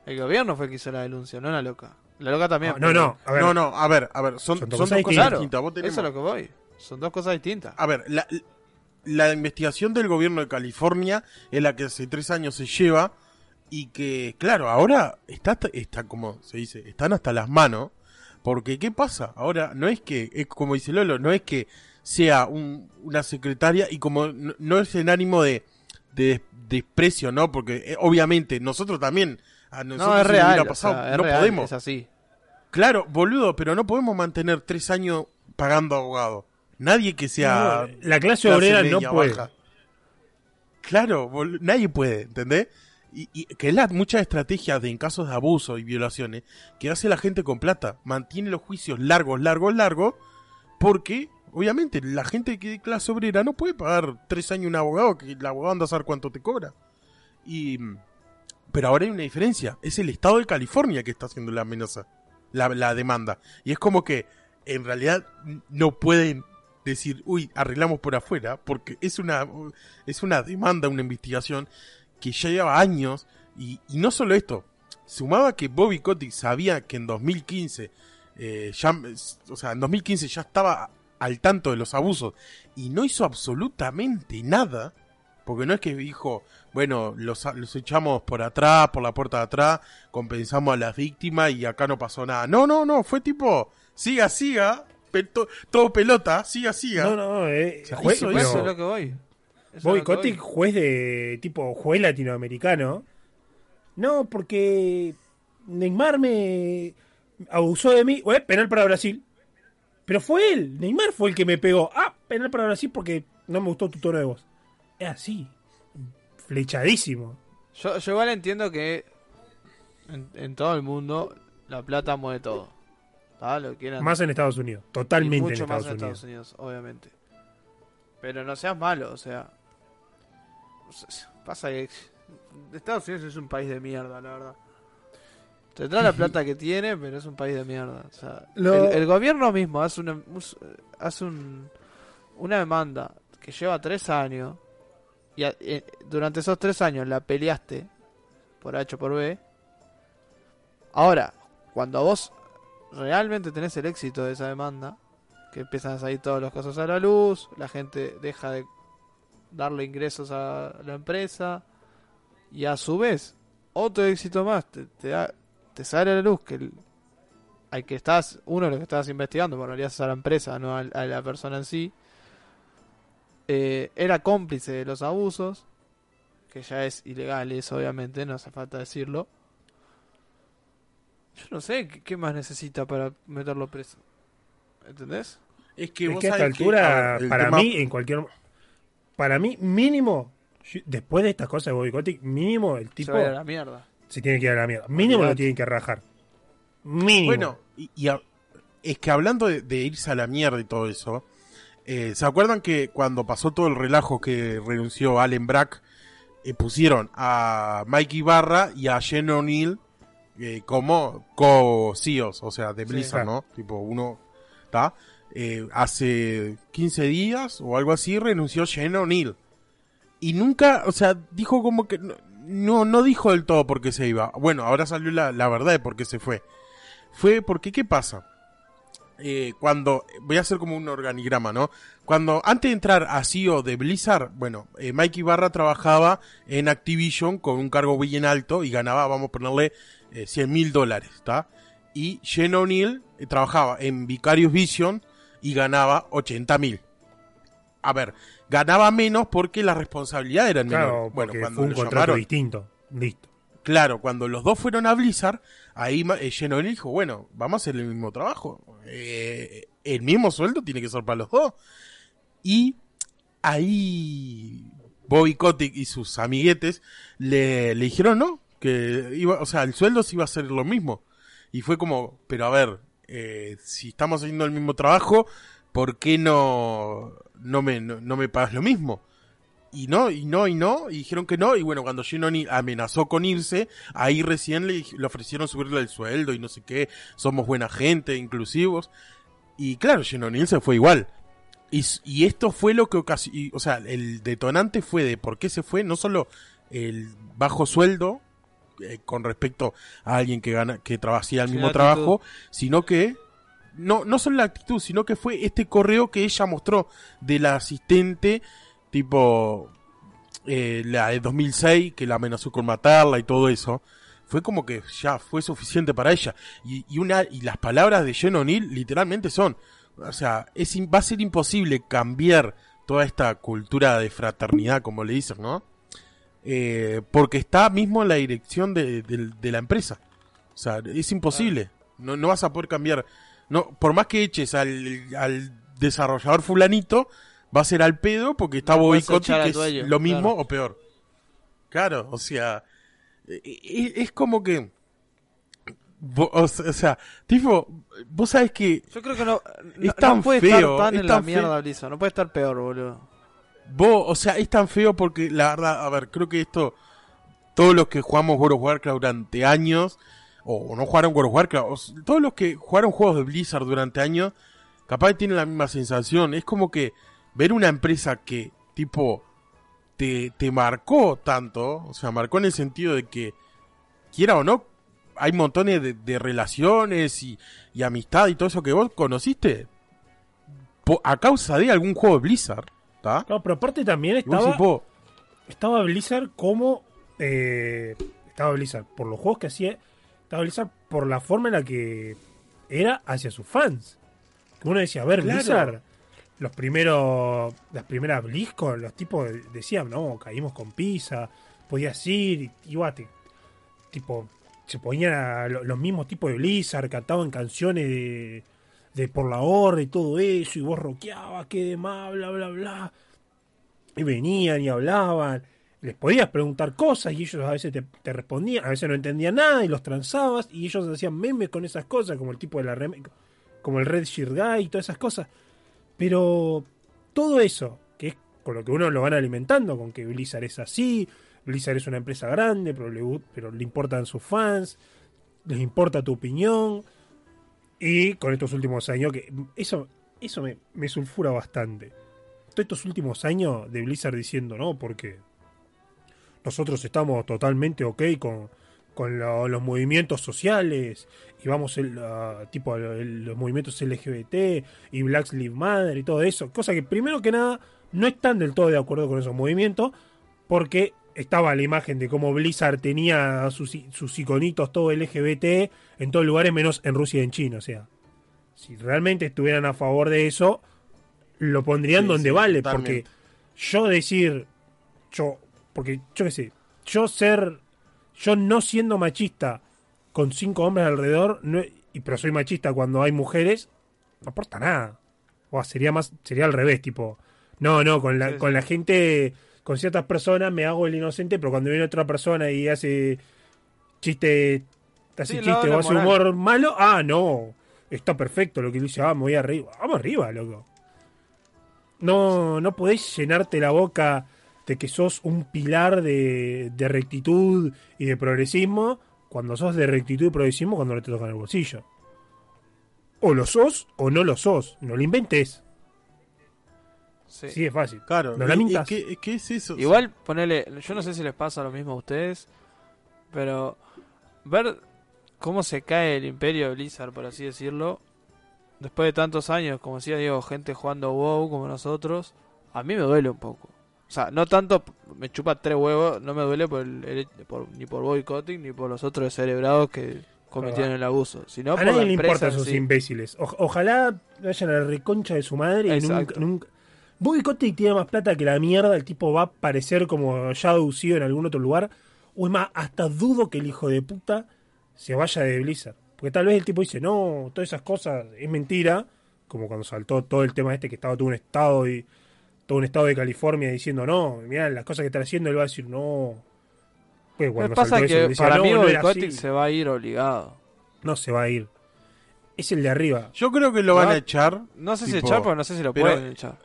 el gobierno fue el que hizo la denuncia, no la loca. La loca también. No, no, no, a ver, No, no, a ver, a ver, son, Son son dos dos cosas cosas Claro, distintas. Vos tenemos- eso es lo que voy. Son dos cosas distintas. A ver, la, la investigación del gobierno de California es la que hace tres años se lleva y que, claro, ahora está, está como se dice, están hasta las manos. Porque, ¿qué pasa? Ahora, no es que, es como dice Lolo, no es que sea un- una secretaria y como no, no es en ánimo de, de desprecio, ¿no? Porque eh, obviamente nosotros también, a nosotros no, es real. hubiera o pasado, sea, es no real, podemos. Es así. Claro, boludo, pero no podemos mantener tres años pagando abogado. Nadie que sea No, la clase clase obrera no puede. baja. Claro, nadie puede, ¿entendés? Y, que es la muchas estrategias de en casos de abuso y violaciones que hace la gente con plata. Mantiene los juicios largos, largos, largos, porque obviamente la gente que de clase obrera no puede pagar tres años un abogado, que el abogado anda a saber cuánto te cobra. Y pero ahora hay una diferencia, es el estado de California que está haciendo la amenaza, la, la demanda. Y es como que en realidad no pueden decir, uy, arreglamos por afuera, porque es una, es una demanda, una investigación que ya lleva años. Y, y no solo esto, sumado a que Bobby Kotick sabía que en 2015, eh, ya, o sea, en 2015 ya estaba al tanto de los abusos y no hizo absolutamente nada, porque no es que dijo, bueno, los, los echamos por atrás, por la puerta de atrás, compensamos a las víctimas y acá no pasó nada. No, no, no, fue tipo, siga, siga, pe- to- todo pelota, siga, siga. No, no, eh, O sea, juez- hizo pero Eso es lo que voy. Bobby. Kotick, juez de tipo juez latinoamericano. No, porque Neymar me abusó de mí. Bueno, penal para Brasil. Pero fue él, Neymar fue el que me pegó. Ah, penal para Brasil porque no me gustó tu tono de voz. Es así. Flechadísimo. Yo, yo igual entiendo que en, en todo el mundo la plata mueve todo. ¿Tá? Lo quieran. Más en Estados Unidos. y Totalmente en mucho Estados más en Unidos. Estados Unidos, obviamente. Pero no seas malo, o sea. S- Pasa que Estados Unidos es un país de mierda, la verdad. Tendrá la (laughs) plata que tiene, pero es un país de mierda. O sea, Lo- el, el gobierno mismo hace una, hace un, una demanda que lleva tres años y a- eh, durante esos tres años la peleaste por H o por B. Ahora, cuando vos realmente tenés el éxito de esa demanda, que empiezan a salir todos los casos a la luz, la gente deja de darle ingresos a la empresa y a su vez otro éxito más te, te, da- te sale a la luz que el, al que estás, uno de los que estás investigando, en realidad es a la empresa, no a, la persona en sí, eh, era cómplice de los abusos, que ya es ilegal eso obviamente, no hace falta decirlo. Yo no sé qué, qué más necesita para meterlo preso. ¿Entendés? Es que, Es vos que a esta que, altura, a ver, el para tema- mí, en cualquier. Para mí, mínimo. Después de estas cosas de Bobby Kotick, mínimo el Se tipo va a ir a la mierda. se tiene que ir a la mierda. Mínimo lo tienen que rajar. Mínimo. Bueno, y, y a- es que hablando de, de irse a la mierda y todo eso, eh, ¿se acuerdan que cuando pasó todo el relajo que renunció Allen Brack, eh, pusieron a Mike Ibarra y a Jen O'Neill eh, como co-CEOs, o sea, de Sí, Blizzard, claro. ¿no? Tipo, uno, ¿está? Eh, hace 15 días o algo así renunció Jen O'Neill. Y nunca, o sea, dijo como que no, no, dijo del todo por qué se iba. Bueno, ahora salió la, la verdad de por qué se fue. Fue porque, ¿qué pasa? Eh, cuando, voy a hacer como un organigrama, ¿no? Cuando, antes de entrar a CEO de Blizzard, bueno, eh, Mike Ibarra trabajaba en Activision con un cargo bien alto y ganaba, vamos a ponerle, eh, 100 mil dólares, ¿está? Y Jen O'Neill trabajaba en Vicarious Vision y ganaba 80 mil. A ver, ganaba menos porque la responsabilidad era menor. Claro, bueno, cuando fue un contrato llamaron, distinto. Listo. Claro, cuando los dos fueron a Blizzard, ahí eh, O'Neill dijo, bueno, vamos a hacer el mismo trabajo. Eh, el mismo sueldo tiene que ser para los dos. Y ahí Bobby Kotick y sus amiguetes le, le dijeron no, que iba, o sea, el sueldo sí iba a ser lo mismo. Y fue como, pero a ver, eh, si estamos haciendo el mismo trabajo, ¿por qué no, no, me, no, no me pagas lo mismo? Y no, y no, y no, y dijeron que no, y bueno, cuando O'Neill amenazó con irse, ahí recién le, ofrecieron subirle el sueldo y no sé qué, somos buena gente, inclusivos, y claro, O'Neill se fue igual. Y, y esto fue lo que ocasionó, o sea, el detonante fue de por qué se fue, no solo el bajo sueldo, eh, con respecto a alguien que gana, que trabaja hacía el mismo trabajo, sino que no, no solo la actitud, sino que fue este correo que ella mostró de la asistente, tipo eh, la de 2006, que la amenazó con matarla y todo eso. Fue como que ya fue suficiente para ella. Y, y una, y las palabras de Jen O'Neill literalmente son, o sea, es, va a ser imposible cambiar toda esta cultura de fraternidad, como le dicen, ¿no? Eh, porque está mismo en la dirección de, de- de la empresa. O sea, es imposible. No, no vas a poder cambiar. No, por más que eches al, al desarrollador fulanito, va a ser al pedo porque está No Bobby Kotick, que es lo mismo claro. o peor. Claro, o sea, e- e- es, como que... O sea, tipo, vos sabes que Yo creo que no, no, Es tan no puede feo, estar tan es en la mierda. Blizzard, no puede estar peor, boludo. Vos, o sea, es tan feo porque la verdad, a ver, creo que esto, todos los que jugamos World of Warcraft durante años, o no jugaron World of Warcraft, todos los que jugaron juegos de Blizzard durante años, capaz tienen la misma sensación. Es como que ver una empresa que, tipo, te, te marcó tanto, o sea, marcó en el sentido de que, quiera o no, hay montones de, relaciones y, y amistad y todo eso que vos conociste a causa de algún juego de Blizzard, ¿está? No, pero aparte también estaba, estaba Blizzard como. eh, estaba Blizzard por los juegos que hacía. Estaba Blizzard por la forma en la que era hacia sus fans. Uno decía, a ver, Claro. Blizzard. Los primeros. Las primeras BlizzCon, los tipos decían, no, caímos con pizza. Podías ir, y iba, te- tipo. Se ponían a lo- los mismos tipos de Blizzard, cantaban canciones de, de por la horda y todo eso, y vos rockeabas, que demás, bla, bla, bla y venían y hablaban. Les podías preguntar cosas y ellos a veces te, respondían, a veces no entendían nada y los transabas y ellos hacían memes con esas cosas, como el tipo de la como el Red Shirt Guy y todas esas cosas. Pero todo eso, que es con lo que uno lo van alimentando, con que Blizzard es así, Blizzard es una empresa grande, pero le, pero le importan sus fans, les importa tu opinión. Y con estos últimos años, que eso, eso me, me sulfura bastante. Todos estos últimos años de Blizzard diciendo no, porque nosotros estamos totalmente ok con, con lo- los movimientos sociales y vamos el, tipo los movimientos LGBT y Black Lives Matter y todo eso, cosa que primero que nada no están del todo de acuerdo con esos movimientos porque estaba la imagen de cómo Blizzard tenía sus, iconitos todo LGBT en todos lugares menos en Rusia y en China, o sea, si realmente estuvieran a favor de eso, lo pondrían Sí, donde sí, vale, totalmente. porque yo decir, yo, porque yo qué sé, yo ser, yo no siendo machista con cinco hombres alrededor, no, y pero soy machista cuando hay mujeres, no aporta nada. O sería más, sería al revés, tipo, no, no, con la, Sí, con la gente, con ciertas personas me hago el inocente, pero cuando viene otra persona y hace chiste, hace Sí, chiste o hace moral. humor malo, ah, no, está perfecto lo que dice, ah, me voy arriba. Vamos arriba, loco. No, no podés llenarte la boca de que sos un pilar de, de rectitud y de progresismo cuando sos de rectitud y progresismo cuando no te tocan el bolsillo. O lo sos o no lo sos. No lo inventes. Sí. Sí, es fácil. Claro, No la ¿y- y mintas. ¿qué, qué es eso? Igual, ponele, yo no sé si les pasa lo mismo a ustedes, pero ver cómo se cae el imperio de Blizzard, por así decirlo, después de tantos años, como decía Diego, gente jugando WoW como nosotros, a mí me duele un poco. O sea, no tanto, me chupa tres huevos, no me duele por el, por- ni por boycotting ni por los otros cerebrados que cometieron el abuso, sino a por nadie la le en esos sí. imbéciles. O- ojalá vayan a la reconcha de su madre y nunca... Bobby Kotick tiene más plata que la mierda, el tipo va a aparecer como ya aducido en algún otro lugar. O es más, hasta dudo que el hijo de puta se vaya de Blizzard. Porque tal vez el tipo dice, no, todas esas cosas es mentira. Como cuando saltó todo el tema este que estaba todo un estado y todo un estado de California diciendo, no, mira las cosas que están haciendo, él va a decir, no. Pues cuando pasa saltó eso, que él decía, para "No, mí no era así". boycotting se va a ir obligado. No se va a ir. Es el de arriba. Yo creo que lo van a echar. No sé si tipo, echar, porque no sé si lo pero- pueden echar.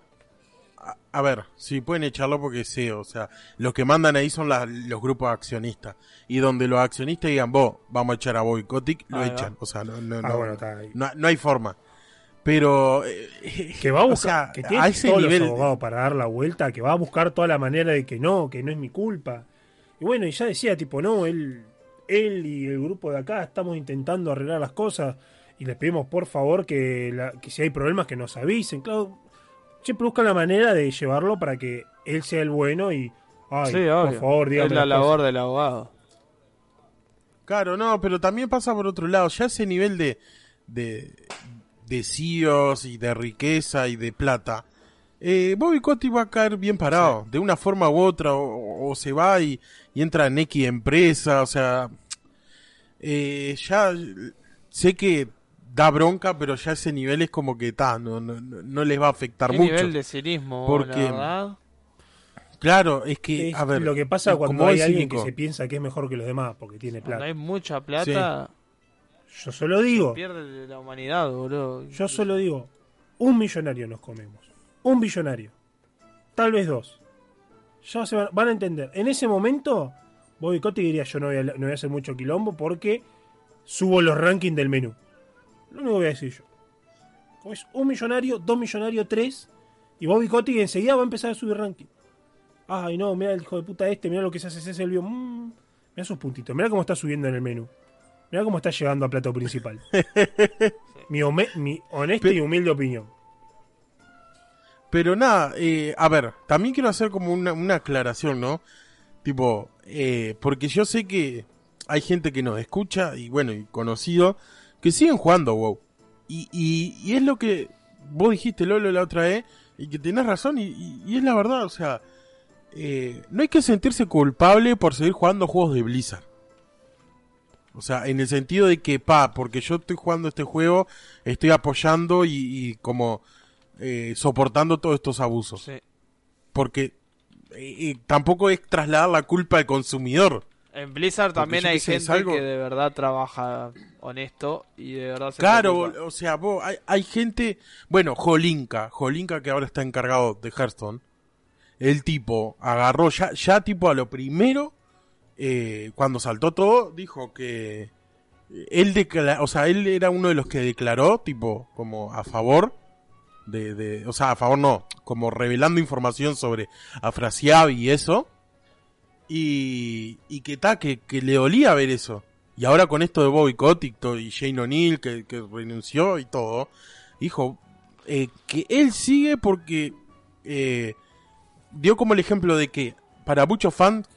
A, ver, si pueden echarlo porque sí, o sea, los que mandan ahí son las- los grupos accionistas. Y donde los accionistas digan, vos, vamos a echar a Bobby Kotick, lo Ahí va. echan. O sea, no, no, Ah, no, bueno, está ahí. no, no hay forma. Pero. eh, que va a o buscar, sea, que tiene a ese todos nivel. los abogados para dar la vuelta, que va a buscar toda la manera de que no, que no es mi culpa. Y bueno, y ya decía, tipo, no, él, él y el grupo de acá estamos intentando arreglar las cosas y les pedimos por favor que, la- que si hay problemas que nos avisen. Claro, siempre buscan la manera de llevarlo para que él sea el bueno y, ay, Sí, por favor, es la labor cosas. del abogado. Claro, no, pero también pasa por otro lado. Ya ese nivel de. de. de CEOs y de riqueza y de plata. Eh, Bobby Kotick va a caer bien parado, de una forma u otra, o, o se va y, y entra en X empresa, o sea, eh, ya sé que da bronca, pero ya ese nivel es como que ta, no, no, no, no les va a afectar ¿Qué mucho. nivel de cinismo, Porque- la verdad? Claro, es que, Es a ver, lo que pasa cuando como hay alguien que se piensa que es mejor que los demás porque tiene Cuando plata. hay mucha plata, Yo solo digo, pierde la humanidad, boludo. Yo solo digo, un millonario nos comemos. Un billonario. Tal vez dos. Ya se van, van a entender. En ese momento, Bobby Kotick diría yo no voy, a, no voy a hacer mucho quilombo porque subo los rankings del menú. Lo único que voy a decir yo. Como es un millonario, dos millonarios, tres. Y Bobby Kotick enseguida va a empezar a subir ranking. Ay, no, mira el hijo de puta este, mira lo que se hace ese el bio. Mm, mira sus puntitos, mira cómo está subiendo en el menú. Mira cómo está llegando a plato principal. (laughs) mi, mi honesta Pe- y humilde opinión. Pero nada, eh, a ver, también quiero hacer como una, una aclaración, ¿no? Tipo, eh, porque yo sé que hay gente que nos escucha y bueno, y conocido, que siguen jugando WoW. Y, y, y es lo que vos dijiste, Lolo, la otra vez, y que tenés razón, y, y- es la verdad, o sea, eh, no hay que sentirse culpable por seguir jugando juegos de Blizzard. O sea, en el sentido de que, pa, porque yo estoy jugando este juego, estoy apoyando y, y como eh, soportando todos estos abusos. Sí. Porque eh, tampoco es trasladar la culpa al consumidor. En Blizzard también hay gente algo- que de verdad trabaja honesto y de verdad se Claro, preocupa. o sea, vos, hay, hay gente, bueno, Jolinka, Jolinka que ahora está encargado de Hearthstone, el tipo agarró ya, ya tipo a lo primero, eh, cuando saltó todo, dijo que él declara, o sea, él era uno de los que declaró, tipo, como a favor de, de o sea, a favor no, como revelando información sobre Afrasiab y eso, y, y que ta, que, le dolía ver eso. Y ahora con esto de Bobby Kotick y Shane O'Neill que, renunció y todo, dijo eh, que él sigue porque eh, dio como el ejemplo de que para muchos fans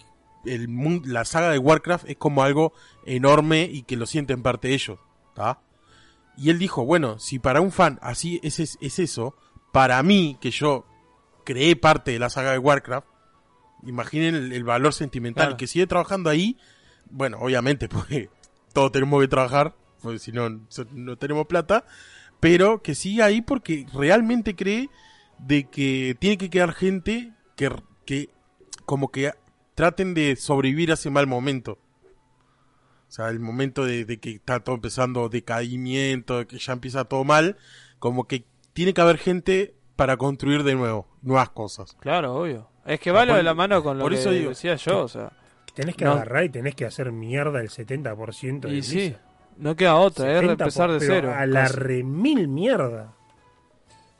la saga de Warcraft es como algo enorme y que lo sienten parte de ellos. Y él dijo, bueno, si para un fan así es, es eso, para mí, que yo creé parte de la saga de Warcraft, imaginen el, el valor sentimental Claro. que sigue trabajando ahí, bueno, obviamente, (laughs) porque todos tenemos que trabajar, porque si no, no tenemos plata, pero que sigue ahí porque realmente cree de que tiene que quedar gente que, que como que traten de sobrevivir a ese mal momento. sea, el momento de, de que está todo empezando decaimiento, de que ya empieza todo mal, como que tiene que haber gente para construir de nuevo, nuevas cosas. Claro, obvio. Es que va lo de la mano con lo por que eso digo- decía yo, o sea. Tenés que No. agarrar y tenés que hacer mierda el 70% de Y sí, no queda otra, es 70 empezar de pero cero. A la casi. remil mierda.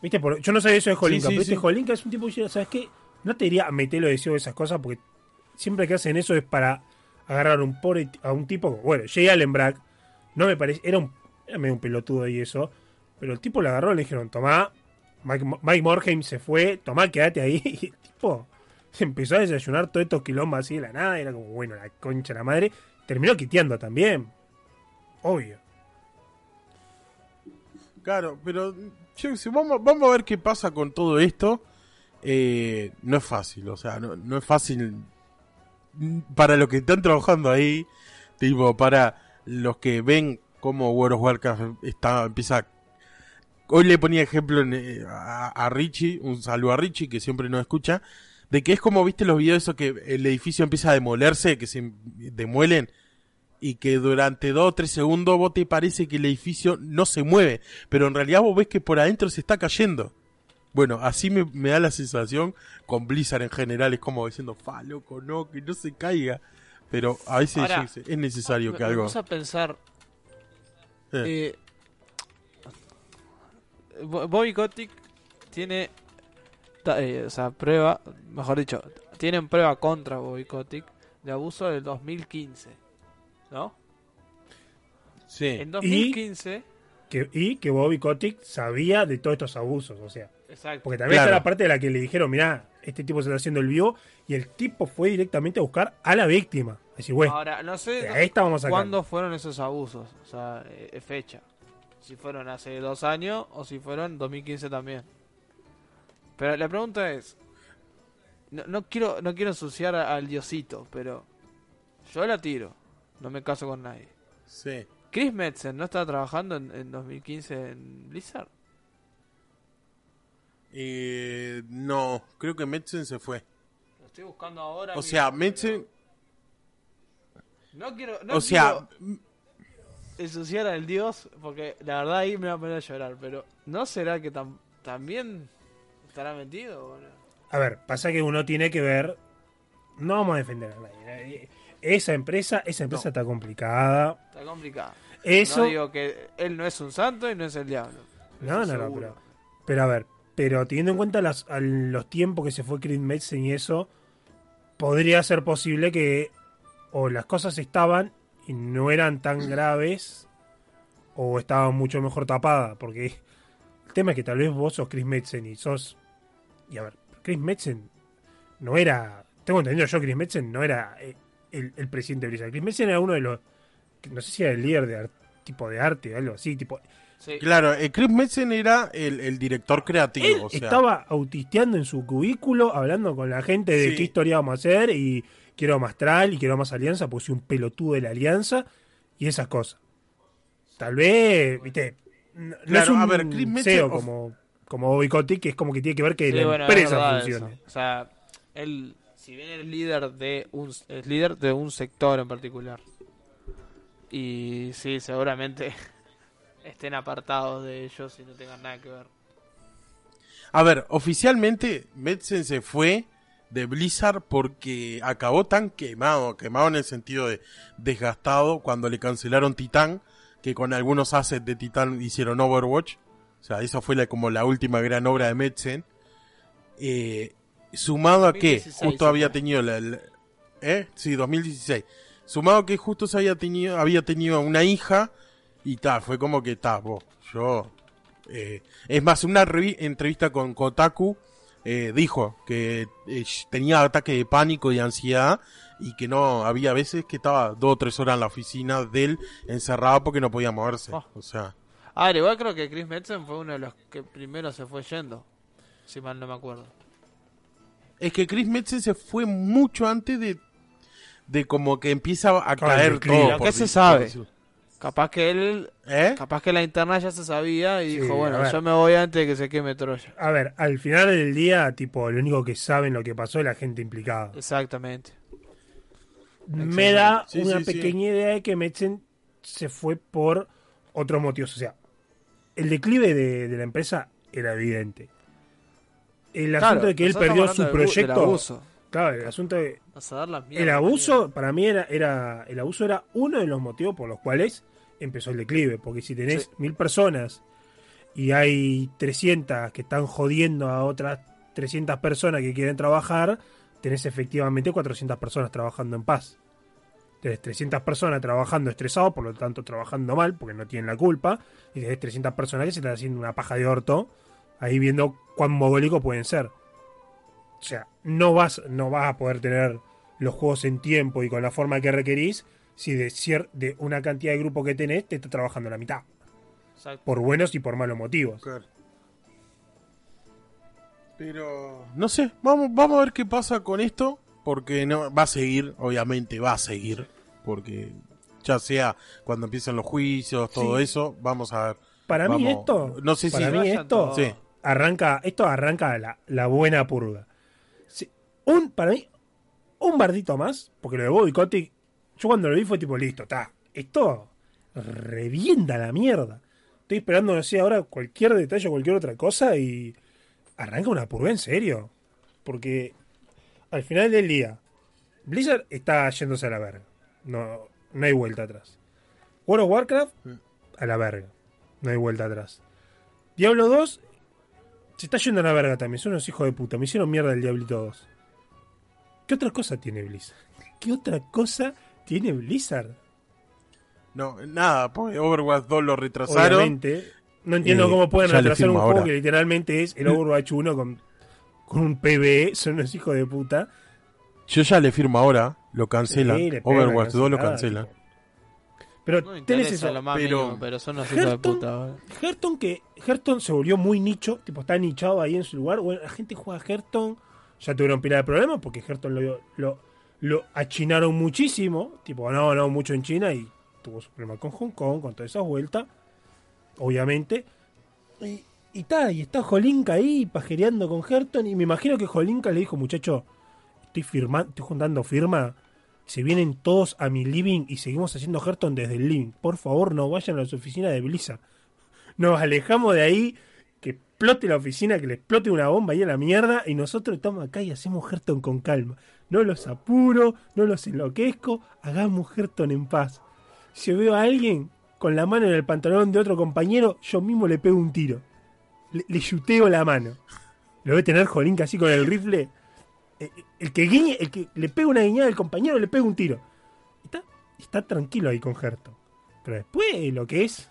¿Viste? Por- yo no sabía eso de Jolinka, Sí, sí, pero este sí. Jolinka es un tipo que dice, ¿sabes qué? No te diría metelo deseo de esas cosas porque siempre que hacen eso es para agarrar un pobre a un tipo. Bueno, Jay Allen Brack no me parece. Era, un, era medio un pelotudo y eso. Pero el tipo le agarró y le dijeron: Tomá, Mike, Mike Morheim se fue, tomá, quédate ahí. (laughs) Y tipo se empezó a desayunar todos estos quilombos así de la nada. Era como, bueno, la concha la madre. Terminó quiteando también. Obvio. Claro, pero vamos, vamos a ver qué pasa con todo esto. Eh, no es fácil, o sea, no, es fácil para los que están trabajando ahí, tipo, para los que ven cómo World of Warcraft está, empieza... Hoy le ponía ejemplo en, eh, a, a Richie, un saludo a Richie que siempre nos escucha, de que es como, viste los videos esos que el edificio empieza a demolerse, que se demuelen, y que durante dos o tres segundos vos te parece que el edificio no se mueve, pero en realidad vos ves que por adentro se está cayendo. Bueno, así me, me da la sensación con Blizzard en general, es como diciendo, fa, loco, no, que no se caiga. Pero a veces Ahora, es necesario Me- que algo... puse a pensar. Eh. eh, Bobby Kotick tiene. eh, o sea, prueba. Mejor dicho, tienen prueba contra Bobby Kotick de abuso del 2015. ¿No? Sí. En 2015. Que, y que Bobby Kotick sabía de todos estos abusos, o sea. Exacto. Porque también Claro. está la parte de la que le dijeron, mirá, este tipo se está haciendo el vivo, y el tipo fue directamente a buscar a la víctima. Es decir, güey, Ahora, no sé cuándo fueron esos abusos. O sea, eh, fecha. Si fueron hace dos años o si fueron 2015 también. Pero la pregunta es: no, no quiero no quiero ensuciar al diosito, pero yo la tiro. No me caso con nadie. Sí. Chris Metzen no estaba trabajando en, en 2015 en Blizzard. Eh, no, creo que Metzen se fue. Lo estoy buscando ahora. O sea, Metzen, No quiero. No o sea, ensuciar al dios, porque la verdad ahí me va a poner a llorar. Pero ¿no será que tam- también estará metido? o no? A ver, pasa que uno tiene que ver. No vamos a defender a nadie. Esa empresa, esa empresa No. está complicada. Está complicado. Eso. No digo que él no es un santo y no es el diablo. No, no, no, pero, pero a ver, pero teniendo en cuenta las, los tiempos que se fue Chris Metzen y eso, podría ser posible que o las cosas estaban no eran tan graves o estaban mucho mejor tapadas, porque el tema es que tal vez vos sos Chris Metzen y sos... Y a ver, Chris Metzen no era... Tengo entendido yo, Chris Metzen no era eh, el, el presidente de Blizzard. Chris Metzen era uno de los... No sé si era el líder de tipo de arte o algo así, tipo Sí. claro, eh, Chris Metzen era el, el director creativo. Él o sea, estaba autisteando en su cubículo, hablando con la gente de Sí. qué historia vamos a hacer y quiero más Tral y quiero más Alianza, porque soy un pelotudo de la Alianza y esas cosas. Tal vez, viste, no Claro, es un a ver, CEO of- como, como Bobby Kotick, que es como que tiene que ver que Sí, la bueno, empresa funcione. eso. O sea, él, si bien es líder de un es líder de un sector en particular. Y sí, seguramente (laughs) estén apartados de ellos y no tengan nada que ver. A ver, oficialmente Metzen se fue de Blizzard porque acabó tan quemado, quemado en el sentido de desgastado cuando le cancelaron Titán, que con algunos assets de Titán hicieron Overwatch. O sea, esa fue la, como la última gran obra de Metzen. Eh, sumado a que 2016 justo había tenido la, la- ¿Eh? Sí, 2016. Sumado a que justo se había tenido, había tenido una hija y tal, fue como que tal, vos, yo eh, es más, una revi- entrevista con Kotaku eh, dijo que eh, tenía ataque de pánico y ansiedad y que no había veces que estaba dos o tres horas en la oficina de él encerrado porque no podía moverse. Oh. O sea, Ah, igual creo que Chris Metzen fue uno de los que primero se fue yendo. Si mal no me acuerdo. es que Chris Metzen se fue mucho antes de, de como que empieza a Claro, caer todo. Por que se sabe. por Capaz que él, ¿Eh? capaz que la interna ya se sabía y Sí, dijo, bueno, yo me voy antes de que se queme Troya. A ver, al final del día, tipo, lo único que saben lo que pasó es la gente implicada. Exactamente. me da Sí, una sí, sí. pequeña idea de que Metzen se fue por otros motivos. O sea, el declive de, de la empresa era evidente. El asunto de que él perdió su hablando del bu- del proyecto. abuso. Claro, el asunto de. Vas a dar las El abuso, para mí, era, era. El abuso era uno de los motivos por los cuales empezó el declive. Porque si tenés Sí. mil personas y hay 300 que están jodiendo a otras 300 personas que quieren trabajar, tenés efectivamente 400 personas trabajando en paz. Tenés 300 personas trabajando estresados, por lo tanto trabajando mal, porque no tienen la culpa. Y tenés 300 personas que se están haciendo una paja de orto, ahí viendo cuán mogólico pueden ser. O sea, no vas, no vas a poder tener los juegos en tiempo y con la forma que requerís si de, cier- de una cantidad de grupo que tenés te está trabajando la mitad. Exacto. Por buenos y por malos motivos. Claro. Pero no sé, vamos, vamos a ver qué pasa con esto, porque no va a seguir, obviamente va a seguir, porque ya sea cuando empiecen los juicios, todo Sí. eso, vamos a ver. Para mí esto, no sé para si- mí esto. Sí. arranca, esto arranca la, la buena purga. Sí, un, para mí, un bardito más, porque lo de Bobby Kotick, yo cuando lo vi fue tipo, listo, está, esto revienta la mierda. Estoy esperando, no sé, ahora cualquier detalle o cualquier otra cosa y arranca una purga en serio. Porque al final del día, Blizzard está yéndose a la verga. No, no hay vuelta atrás. World of Warcraft, a la verga. No hay vuelta atrás. Diablo 2 se está yendo a la verga también. Son unos hijos de puta. Me hicieron mierda el Diablito 2. ¿Qué otra cosa tiene Blizzard? ¿Qué otra cosa tiene Blizzard? No, nada, porque Overwatch 2 lo retrasaron. Obviamente. No entiendo Eh, cómo pueden retrasar un juego ahora. que literalmente es el Overwatch 1 con, con un PvE. Son unos hijos de puta. Yo ya le firmo ahora, lo cancelan. Sí, Overwatch 2 lo cancelan. Pero No tenés eso. lo más pero- mínimo, pero son unos hijos de puta. Hearthstone que se volvió muy nicho, tipo está nichado ahí en su lugar. Bueno, la gente juega Hearthstone, ya tuvieron pila de problemas porque Hearthstone lo, lo, lo achinaron muchísimo, tipo no, no mucho en China y tuvo su problema con Hong Kong, con todas esas vueltas, obviamente. Y, y y está Jolinka ahí pajereando con Hearthstone y me imagino que Jolinka le dijo, muchacho, estoy firmando, estoy juntando firma, se vienen todos a mi living y seguimos haciendo Hearthstone desde el living. Por favor, no vayan a las oficinas de Blizzard. Nos alejamos de ahí, que explote la oficina, que le explote una bomba ahí a la mierda y nosotros estamos acá y hacemos Hearthstone con calma. No los apuro, no los enloquezco, hagamos Hearthstone en paz. Si veo a alguien con la mano en el pantalón de otro compañero, yo mismo le pego un tiro. Le, yuteo la mano. Lo ve tener Jolinka así con el rifle. Eh, El que guiñe, el que le pega una guiñada al compañero, le pega un tiro. Está, está tranquilo ahí con Hearthstone. Pero después lo que es,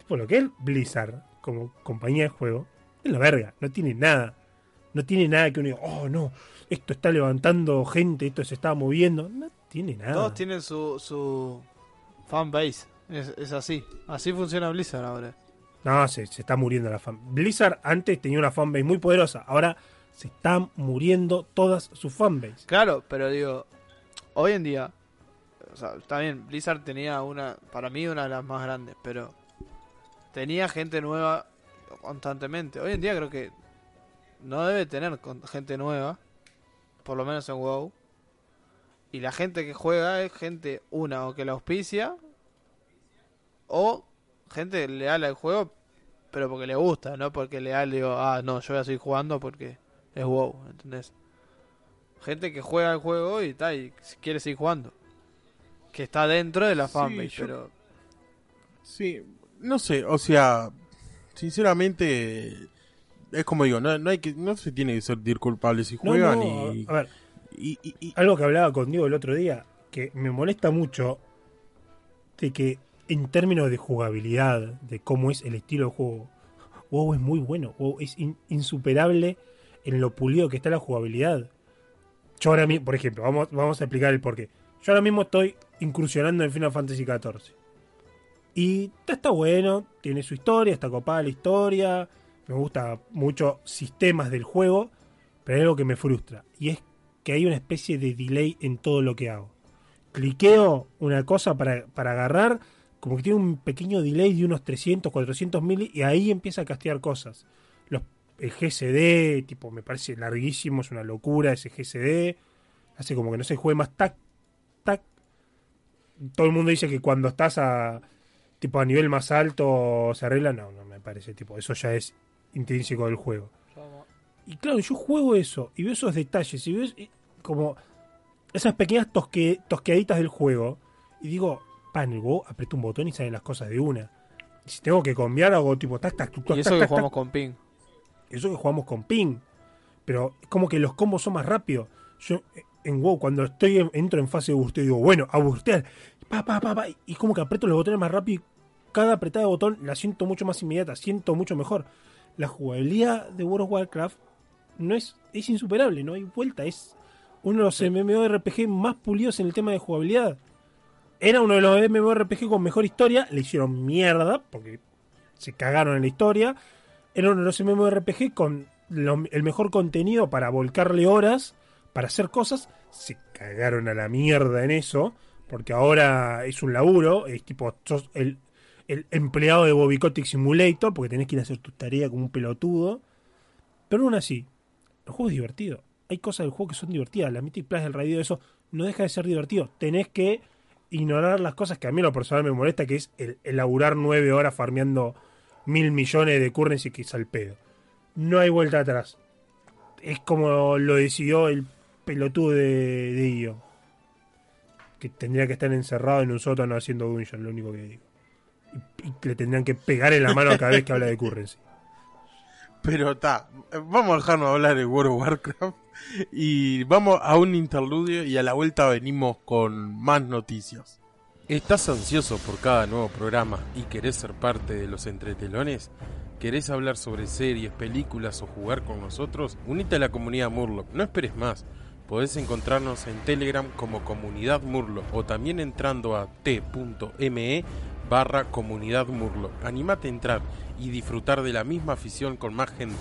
tipo lo que es Blizzard como compañía de juego, es la verga, no tiene nada. No tiene nada que uno diga, oh no, esto está levantando gente, esto se está moviendo. No tiene nada. Todos tienen su, su fanbase. Es, es así. Así funciona Blizzard ahora. No, se, se está muriendo la fan. Blizzard antes tenía una fanbase muy poderosa, ahora se están muriendo todas sus fanbase. Claro, pero digo, hoy en día, o sea, está bien, Blizzard tenía una, para mí una de las más grandes, pero tenía gente nueva constantemente. Hoy en día creo que no debe tener gente nueva, por lo menos en WoW. Y la gente que juega es gente, una, o que la auspicia, o gente leal al juego, pero porque le gusta, no porque leal digo, ah, no, yo voy a seguir jugando porque es WoW, ¿entendés? Gente que juega el juego y tal, y quiere seguir jugando. Que está dentro de la Sí, fanbase, yo- pero... Sí, no sé, o sea, sinceramente, es como digo, no, no hay que, no se tiene que sentir culpable si juegan no, y, a ver, y- y- y- algo que hablaba con Diego el otro día, que me molesta mucho, de que en términos de jugabilidad, de cómo es el estilo de juego, WoW es muy bueno, WoW es in- insuperable en lo pulido que está la jugabilidad. Yo ahora mismo, por ejemplo, vamos, vamos a explicar el porqué. Yo ahora mismo estoy incursionando en Final Fantasy XIV. Y está, está bueno, tiene su historia, está copada la historia, me gusta mucho sistemas del juego, pero hay algo que me frustra, y es que hay una especie de delay en todo lo que hago. Cliqueo una cosa para, para agarrar, como que tiene un pequeño delay de unos 300, 400 mil, y ahí empieza a castear cosas. Los, el GCD, tipo, me parece larguísimo, es una locura ese GCD, hace como que no se juegue más tac, todo el mundo dice que cuando estás a tipo a nivel más alto se arregla. No, no me parece. Tipo, eso ya es intrínseco del juego. Y claro, yo juego eso y veo esos detalles y veo como esas pequeñas tosque, tosqueaditas del juego y digo, pa, en el WoW aprieto un botón y salen las cosas de una. Y si tengo que cambiar hago tipo tac, tac, tuc, tac, Y eso tac, que tac, jugamos tac. con ping. Eso que jugamos con ping. Pero es como que los combos son más rápidos. Yo en WoW, cuando estoy en- entro en fase de busteo, digo, bueno, a bustear. Pa, pa, pa, pa, y como que aprieto los botones más rápido y cada apretada de botón la siento mucho más inmediata, siento mucho mejor. La jugabilidad de World of Warcraft no es, es insuperable, no hay vuelta, es uno de los MMORPG más pulidos en el tema de jugabilidad. Era uno de los MMORPG con mejor historia, le hicieron mierda porque se cagaron en la historia. Era uno de los MMORPG con lo- el mejor contenido para volcarle horas, para hacer cosas. Se cagaron a la mierda en eso, porque ahora es un laburo, es tipo, sos el, el empleado de Bobicotic Simulator, porque tenés que ir a hacer tu tarea como un pelotudo. Pero aún así, el juego es divertido. Hay cosas del juego que son divertidas. La Mythic Plus del radio, eso no deja de ser divertido. Tenés que ignorar las cosas que a mí lo personal me molesta, que es el, el laburar nueve horas farmeando mil millones de currency que es al pedo. No hay vuelta atrás. Es como lo decidió el pelotudo de, de. Que tendría que estar encerrado en un sótano haciendo dungeon, lo único que digo. Y, y le tendrían que pegar en la mano cada vez que habla de currency. (laughs) Pero está, vamos a dejarnos hablar de World of Warcraft y vamos a un interludio y a la vuelta venimos con más noticias. ¿Estás ansioso por cada nuevo programa y querés ser parte de los entretelones? ¿Querés hablar sobre series, películas o jugar con nosotros? Unite a la comunidad Murloc, no esperes más. Podés encontrarnos en Telegram como Comunidad Murloc o también entrando a t.me barra Comunidad Murloc. Animate a entrar y disfrutar de la misma afición con más gente.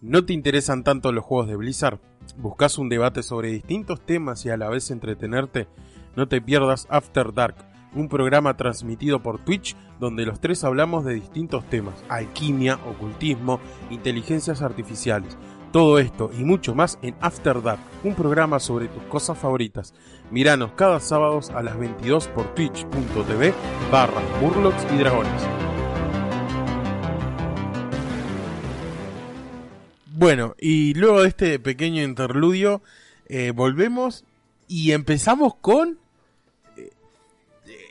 ¿No te interesan tanto los juegos de Blizzard? ¿Buscas un debate sobre distintos temas y a la vez entretenerte? No te pierdas After Dark, un programa transmitido por Twitch donde los tres hablamos de distintos temas, alquimia, ocultismo, inteligencias artificiales. Todo esto y mucho más en After Dark, un programa sobre tus cosas favoritas. Miranos cada sábado a las 22 por twitch.tv barra Murlocs y Dragones. Bueno, y luego de este pequeño interludio, eh, volvemos y empezamos con... eh,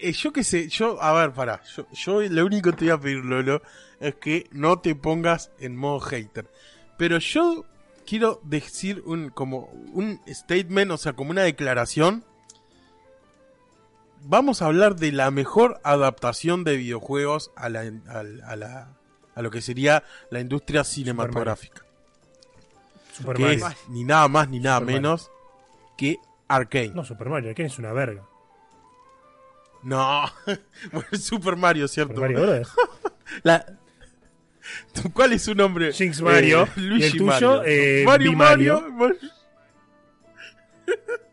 eh, yo qué sé, yo, a ver, pará, yo, yo lo único que te voy a pedir, Lolo, es que no te pongas en modo hater. Pero yo quiero decir un, como un statement, o sea, como una declaración. Vamos a hablar de la mejor adaptación de videojuegos a la, a, la, a lo que sería la industria cinematográfica. Super que Mario. es ni nada más ni nada Super Mario. menos que Arkane. No, Super Mario, ¿quién es una verga? No, (laughs) bueno, Super Mario, ¿cierto? Super Mario. (laughs) La- (laughs) ¿Cuál es su nombre? Jinx Mario. Eh, y Luigi el tuyo, Mario. eh, Mario, Mario. Mario. Mario. (laughs)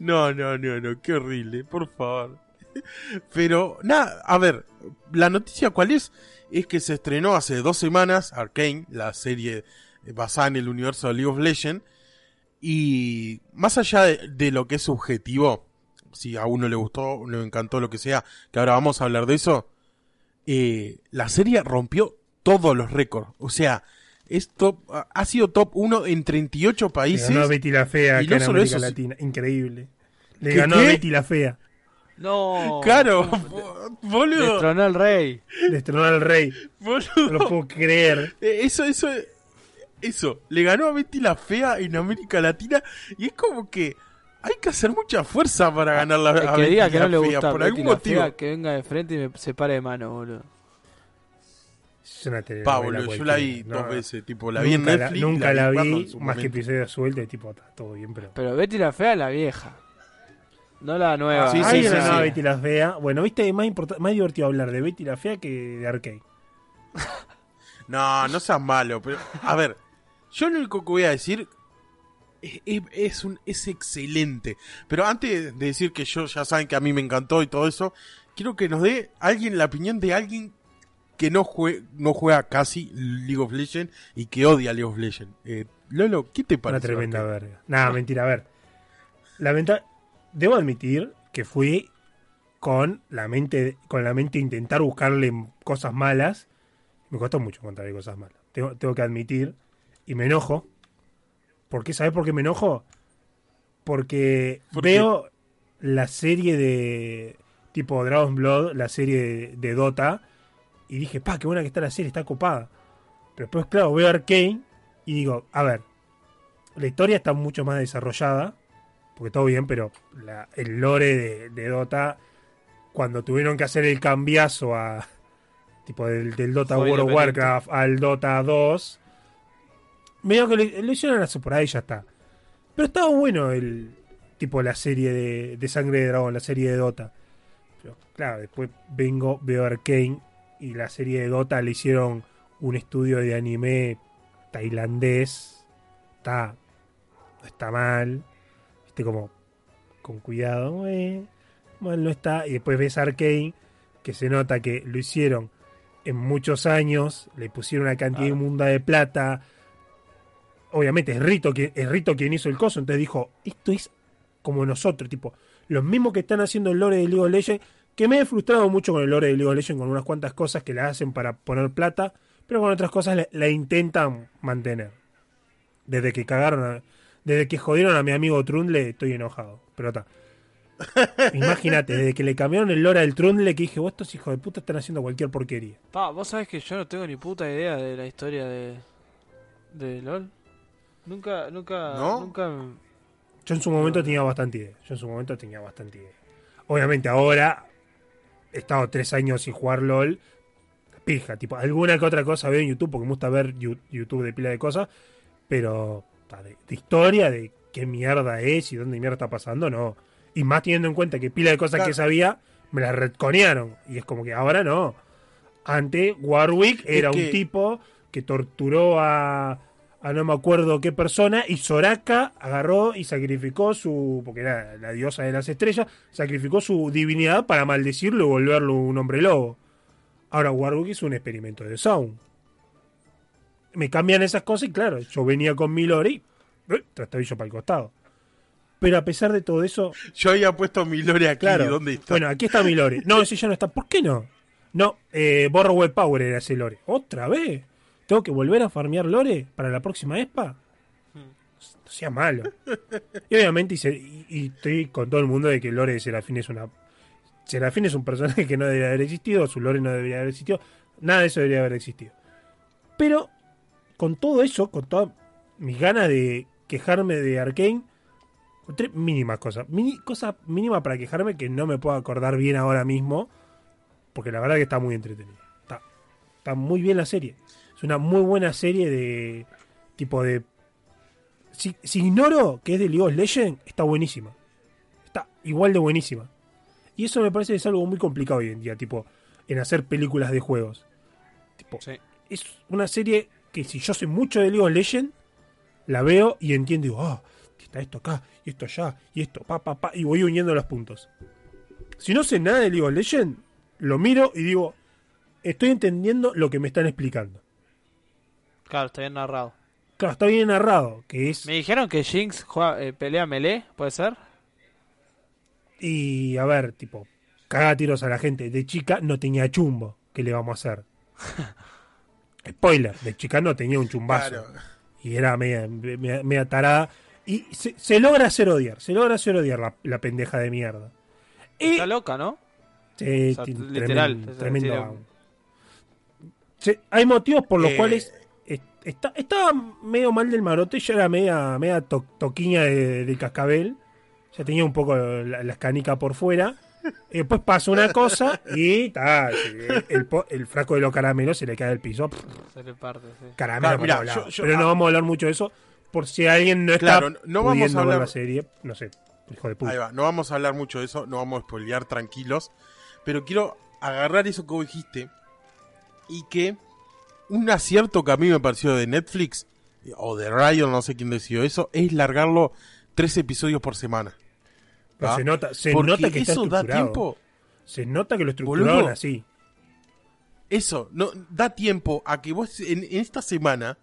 No, no, no, no, qué horrible, por favor. (laughs) Pero, nada, a ver, la noticia cuál es, es que se estrenó hace dos semanas Arkane, la serie basada en el universo de League of Legends, y más allá de, de lo que es subjetivo, si a uno le gustó, le encantó lo que sea, que ahora vamos a hablar de eso, eh, la serie rompió todos los récords. O sea, es top, ha sido top 1 en 38 Le países. ganó a Betty la Fea Y acá no en solo América eso, Latina. Increíble. Le ¿Qué, ganó qué? a Betty la Fea. No. Claro, bo- (laughs) boludo, Destronó al rey. Destronó al rey. No lo puedo creer. Eh, Eso, eso, eso. Le ganó a Betty la Fea en América Latina y es como que hay que hacer mucha fuerza para ganar la, a que Betty diga que la no le Fea, gusta por Betty algún la motivo. Fea, que venga de frente y me se pare de mano, boludo. Es una telenovela Pa, boludo, yo la vi dos No, veces, tipo, la vi en nunca Netflix. La, nunca la vi, su más que momento. episodios sueltos, tipo, está todo bien, pero. Pero Betty la Fea es la vieja. No la nueva. Sí, Hay sí, sí, nueva sí. Betty la Fea. Bueno, viste, es más, más divertido hablar de Betty la Fea que de Arcade. (laughs) No, no seas malo, pero a ver, yo lo único que voy a decir es, es- es un, es excelente. Pero antes de decir que yo ya saben que a mí me encantó y todo eso, quiero que nos dé alguien la opinión de alguien que no, jue- no juega casi League of Legends y que odia League of Legends. Eh, Lolo, ¿qué te Una parece? tremenda verga. Nada, (laughs) mentira, a ver. Lamenta Debo admitir que que fui con la mente, con la mente intentar buscarle cosas malas. Me costó mucho encontrarle cosas malas. Tengo, tengo que admitir. Y me enojo. ¿Por qué? ¿Sabes por qué me enojo? Porque ¿Por veo la serie de tipo Dragon Blood, la serie de, de Dota, y dije, pa, qué buena que está la serie, está copada. Pero después, claro, veo Arcane y digo, a ver, la historia está mucho más desarrollada, porque todo bien, pero la- el lore de, de Dota, cuando tuvieron que hacer el cambiazo a tipo del, del Dota Fue World of. Warcraft al Dota 2, medio que lo, lo hicieron hace por ahí y ya está. Pero estaba bueno el tipo la serie de, de Sangre de Dragón, la serie de Dota. Pero claro, después vengo, veo Arcane y la serie de Dota le hicieron un estudio de anime tailandés. Está, está mal. Viste como con cuidado. eh, mal no está. Y después ves Arcane que se nota que lo hicieron en muchos años. Le pusieron una cantidad Claro. inmunda de plata. Obviamente es Rito, quien, es Rito quien hizo el coso. Entonces dijo, esto es como nosotros. Tipo, los mismos que están haciendo el lore de League of Legends. Que me he frustrado mucho con el lore de League of Legends. Con unas cuantas cosas que la hacen para poner plata. Pero con otras cosas la, la intentan mantener. Desde que cagaron a- Desde que jodieron a mi amigo Trundle, estoy enojado. Pero está. (laughs) Imagínate, desde que le cambiaron el lore al Trundle, que dije, vos estos hijos de puta están haciendo cualquier porquería. Pa, vos sabés que yo no tengo ni puta idea de la historia de. de LOL. Nunca, nunca, ¿No? nunca. Yo en su momento tenía bastante idea. Yo en su momento tenía bastante idea. Obviamente ahora he estado tres años sin jugar LOL. Pija, tipo, alguna que otra cosa veo en YouTube, porque me gusta ver YouTube de pila de cosas. Pero de, de historia, de qué mierda es y dónde mierda está pasando, no. Y más teniendo en cuenta que pila de cosas Claro. que sabía, me las retconearon. Y es como que ahora no. Antes, Warwick era que- un tipo que torturó a, a no me acuerdo qué persona y Soraka agarró y sacrificó su, porque era la diosa de las estrellas, sacrificó su divinidad para maldecirlo y volverlo un hombre lobo. Ahora Warwick es un experimento de Sound. Me cambian esas cosas y claro, yo venía con mi lore y eh, trastabillo para el costado. Pero a pesar de todo eso, Yo había puesto mi lore aquí. Claro. ¿Dónde está? Bueno, aquí está mi lore. No, ese ya no está. ¿Por qué no? No, eh, Borrowed Power era ese lore. ¿Otra vez? ¿Tengo que volver a farmear lore para la próxima ESPA? No sea malo. Y obviamente y, estoy con todo el mundo de que lore de Serafín es una... Serafín es un personaje que no debería haber existido, su lore no debería haber existido, nada de eso debería haber existido. Pero con todo eso, con todas mis ganas de quejarme de Arkane, Tres mínimas cosas. Mini, cosa mínima para quejarme que no me puedo acordar bien ahora mismo. Porque la verdad que está muy entretenida. Está, está muy bien la serie. Es una muy buena serie de tipo de... Si, si ignoro que es de League of Legends, está buenísima. Está igual de buenísima. Y eso me parece que es algo muy complicado hoy en día, tipo, en hacer películas de juegos. Tipo, Sí. es una serie que si yo sé mucho de League of Legends, la veo y entiendo y digo, ah, está esto acá, y esto allá, y esto, pa, pa, pa, y voy uniendo los puntos. Si no sé nada de League of Legends, lo miro y digo, estoy entendiendo lo que me están explicando. Claro, está bien narrado. Claro, está bien narrado, que es... Me dijeron que Jinx juega, eh, pelea melee, ¿puede ser? Y a ver, tipo, caga tiros a la gente. De chica no tenía chumbo, ¿qué le vamos a hacer? (laughs) Spoiler, de chica no tenía un chumbazo. Claro. y era media, media, media tarada. Y se, se logra hacer odiar, se logra hacer odiar la, la pendeja de mierda. Y, Está loca, ¿no? sí, o sea, tiene literal, tremendo- o sea, tremendo tiene- vago. Sí, hay motivos por los Eh, cuales es- está, estaba medio mal del marote, ya era media, media to- toquiña de, del cascabel. Ya tenía un poco la, la escanica por fuera. Y después pasa una cosa y ta, el, el frasco de los caramelos se le cae al piso. Se le parte, sí. Caramelo Claro, mirá, yo- yo- Pero no ah. vamos a hablar mucho de eso. Por si alguien no está Claro, no- no vamos a ver hablar- la serie. No sé, hijo de puta. Ahí va, no vamos a hablar mucho de eso, no vamos a spoilear tranquilos. Pero quiero agarrar eso que vos dijiste y que un acierto que a mí me pareció de Netflix o de Riot, no sé quién decidió eso, es largarlo tres episodios por semana. Pero ¿va? se nota, se Porque nota que está eso da tiempo, Se nota que lo estructuraron Boludo. así. eso, no da tiempo a que vos en, en esta semana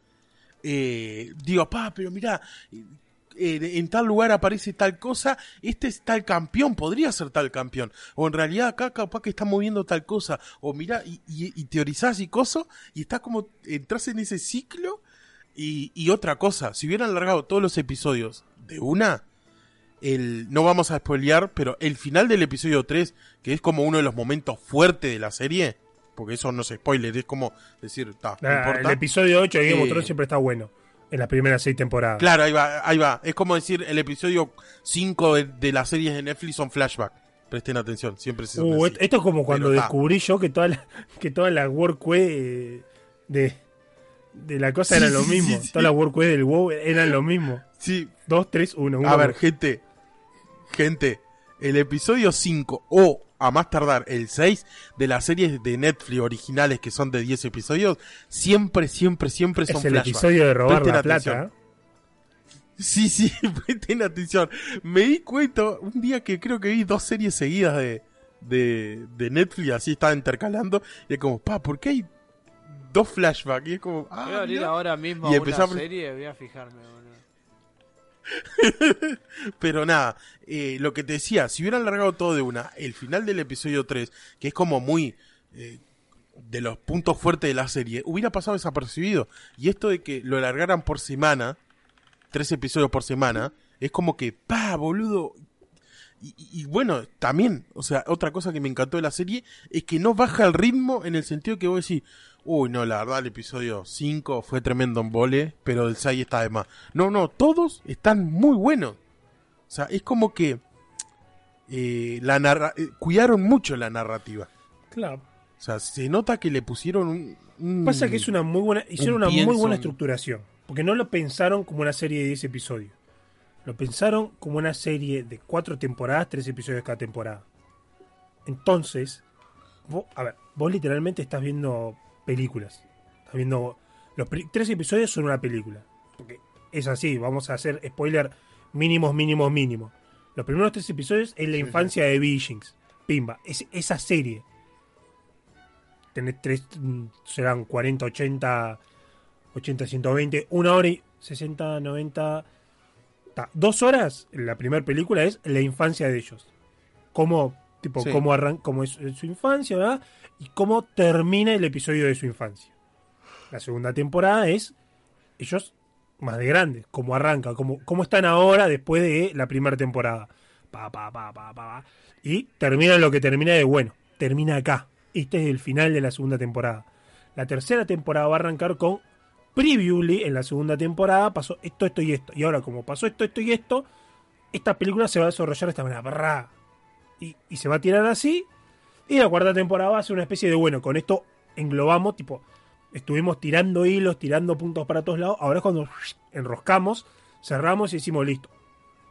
eh, digo, pa, pero mira, en tal lugar aparece tal cosa, este es tal campeón, podría ser tal campeón. O en realidad acá capaz que está moviendo tal cosa. O mira, y, y, y teorizás y coso, y estás como, entras en ese ciclo. Y, y otra cosa, si hubieran alargado todos los episodios de una, el, no vamos a spoilear, pero el final del episodio 3, que es como uno de los momentos fuertes de la serie, porque eso no es spoiler, es como decir, no importa. el episodio 8 de Game of Eh, Thrones siempre está bueno. En las primeras seis temporadas. Claro, ahí va, ahí va. Es como decir, el episodio 5 de, de las series de Netflix son flashback. Presten atención, siempre se Uh, así. esto- es como cuando Pero descubrí yo que todas las que todas las WordQuest eh, de, de la cosa Sí, eran lo mismo. sí, sí. Todas las WordQuest del WoW eran lo mismo. Sí, 2, 3, 1. a ver, gente, gente, el episodio 5 o a más tardar el 6 de las series de Netflix originales que son de 10 episodios, siempre, siempre, siempre son es el flashback. episodio de robar Presten la atención. plata. Sí, sí, (laughs) presten atención. Me di cuenta un día que creo que vi dos series seguidas de, de, de Netflix, así estaba intercalando, y es como, pa, ¿por qué hay dos flashbacks? Y es como, ah, Voy a abrir ahora mismo Y una empezamos- serie, voy a fijarme, boludo. (laughs) Pero nada, eh, lo que te decía, si hubieran largado todo de una, el final del episodio 3, que es como muy eh, de los puntos fuertes de la serie, hubiera pasado desapercibido. Y esto de que lo largaran por semana, tres episodios por semana, es como que, pa, boludo. Y, y- y bueno, también, o sea, otra cosa que me encantó de la serie es que no baja el ritmo en el sentido que vos decís, uy, no, la verdad, el episodio 5 fue tremendo en vole, pero el 6 está de más. No, no, todos están muy buenos. O sea, es como que eh, la narra eh, cuidaron mucho la narrativa. Claro. O sea, se nota que le pusieron un... un- Pasa que es una muy buena, hicieron un una muy buena estructuración. Porque no lo pensaron como una serie de 10 episodios. Lo pensaron como una serie de 4 temporadas, 3 episodios cada temporada. Entonces, vos, a ver, vos literalmente estás viendo películas. Estás viendo. Los tres episodios son una película. Porque es así, vamos a hacer spoiler mínimos, mínimos, mínimos. Los primeros tres episodios es la Sí, infancia de Beijings. Pimba. Es, esa serie. Tenés tres. mm, serán 40, 80. 80, 120. Una hora y 60, 90. Ta, Dos horas. La primera película es la infancia de ellos. Cómo, tipo, Sí. cómo, arran cómo es su infancia, ¿verdad? Y cómo termina el episodio de su infancia. La segunda temporada es ellos más de grandes, cómo arranca, cómo, cómo están ahora después de la primera temporada. Pa, pa, pa, pa, pa, pa. Y termina lo que termina de bueno. Termina acá. Este es el final de la segunda temporada. La tercera temporada va a arrancar con Previously en la segunda temporada pasó esto, esto y esto. Y ahora, como pasó esto, esto y esto, esta película se va a desarrollar de esta manera. Y, y se va a tirar así. Y la cuarta temporada va a ser una especie de bueno. Con esto englobamos, tipo, estuvimos tirando hilos, tirando puntos para todos lados. Ahora es cuando (sniffs) enroscamos, cerramos y decimos listo.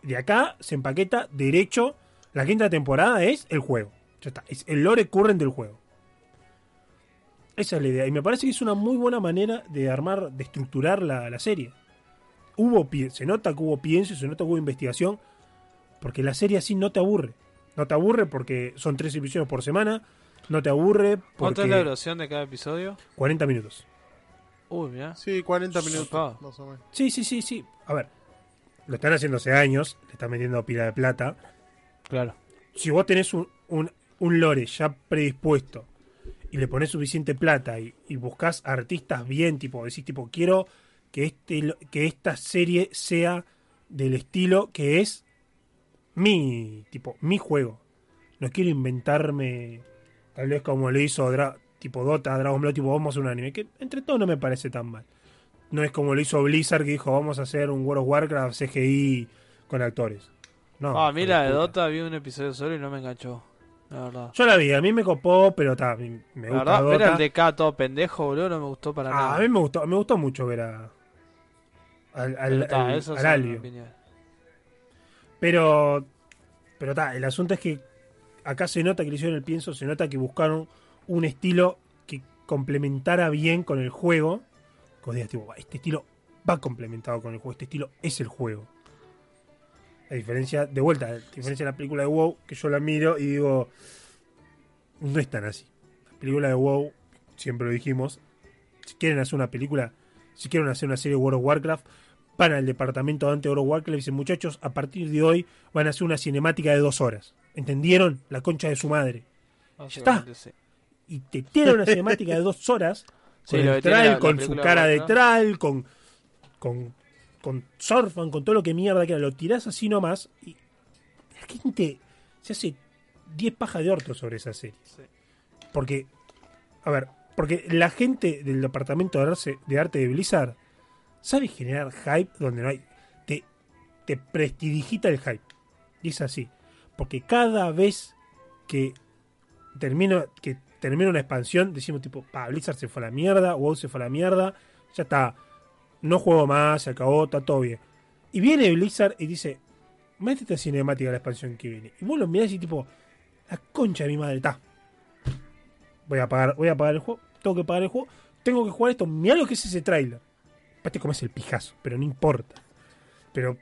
De acá se empaqueta derecho. La quinta temporada es el juego. Ya está. Es el lore current del juego. Esa es la idea. Y me parece que es una muy buena manera de armar, de estructurar la, la serie. Hubo se nota que hubo pienso, se nota que hubo investigación. Porque la serie así no te aburre. No te aburre porque son tres episodios por semana. No te aburre ¿Cuánto es la porque duración de cada episodio? 40 minutos. Uy, mira. Sí, 40 minutos. Más o menos. Sí, sí, sí, sí. A ver, lo están haciendo hace años, le están metiendo pila de plata. Claro. Si vos tenés un, un, un lore ya predispuesto y le pones suficiente plata y, y buscas artistas bien, tipo, decís, tipo, quiero que, este, que esta serie sea del estilo que es mi, tipo, mi juego. No quiero inventarme, tal vez como lo hizo Dra- tipo Dota, Dragon Ball, tipo, vamos a hacer un anime, que entre todo no me parece tan mal. No es como lo hizo Blizzard que dijo, vamos a hacer un World of Warcraft CGI con actores. No, Ah, a mí hijo la de. Dota vi un episodio solo y no me enganchó. La verdad. Yo la vi, a mí me copó, pero ta, me La gusta verdad, ver al DK todo pendejo, boludo, no me gustó para Ah, nada. a mí me gustó, me gustó mucho ver a al, al, Pero ta, al- eso al es una Alio. opinión. Pero pero ta, el asunto es que acá se nota que le hicieron el pienso, se nota que buscaron un estilo que complementara bien con el juego. Que vos digas, tipo, "Va, este estilo va complementado con el juego, este estilo es el juego. A diferencia, de vuelta, a diferencia de la película de WoW, que yo la miro y digo, no es tan así. La película de WoW, siempre lo dijimos, si quieren hacer una película, si quieren hacer una serie de World of Warcraft, van al departamento de Dante Overwatch y le dicen, muchachos, a partir de hoy van a hacer una cinemática de dos horas. ¿Entendieron? La concha de su madre. Básicamente, sí. Y te tiran una cinemática de dos horas (laughs) con lo el que tiene Tral, la- la con su cara de. Tral, con, con, con Surfan, con todo lo que mierda que era. Lo tirás así nomás y la gente se hace 10 pajas de orto sobre esa serie. Sí. Porque, a ver, porque la gente del departamento de arte, de Blizzard sabe generar hype donde no hay. Te, te prestidigita el hype. Y es así. Porque cada vez que termino, que termina una expansión, decimos tipo, pa, Blizzard se fue a la mierda, WoW se fue a la mierda, ya está. No juego más, se acabó, está todo bien. Y viene Blizzard y dice, métete cinemática a la expansión que viene. Y vos lo mirás y tipo, la concha de mi madre, está. Voy a pagar, voy a pagar el juego, tengo que pagar el juego, tengo que jugar esto, mirá lo que es ese trailer. Después te comes el pijazo, pero no importa. Pero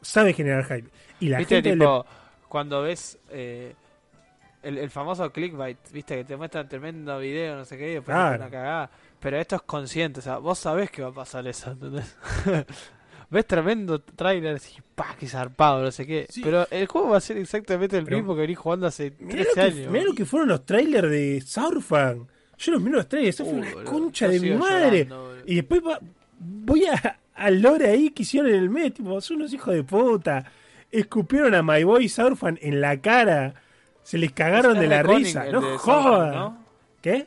sabe generar hype. Y la ¿Viste, gente le- tipo, cuando ves eh, el, el famoso clickbait, viste, que te muestran tremendo video, no sé qué, y después Claro. una cagada. Pero esto es consciente, o sea, vos sabés que va a pasar eso, ¿entendés? (laughs) ves tremendo trailer y pa, qué zarpado, no sé qué. Sí. Pero el juego va a ser exactamente el Pero- mismo que venís jugando hace Mirá 13 lo, que, años. mirá lo que fueron los trailers de Surfan. Yo los miro los trailers, eso fue Uh, una concha de mi madre. llorando. Y después va- voy a, al lore ahí que hicieron en el mes, tipo, son unos hijos de puta. Escupieron a My Boy Surfan en la cara. Se les cagaron de la risa. No ¿no? ¿Qué?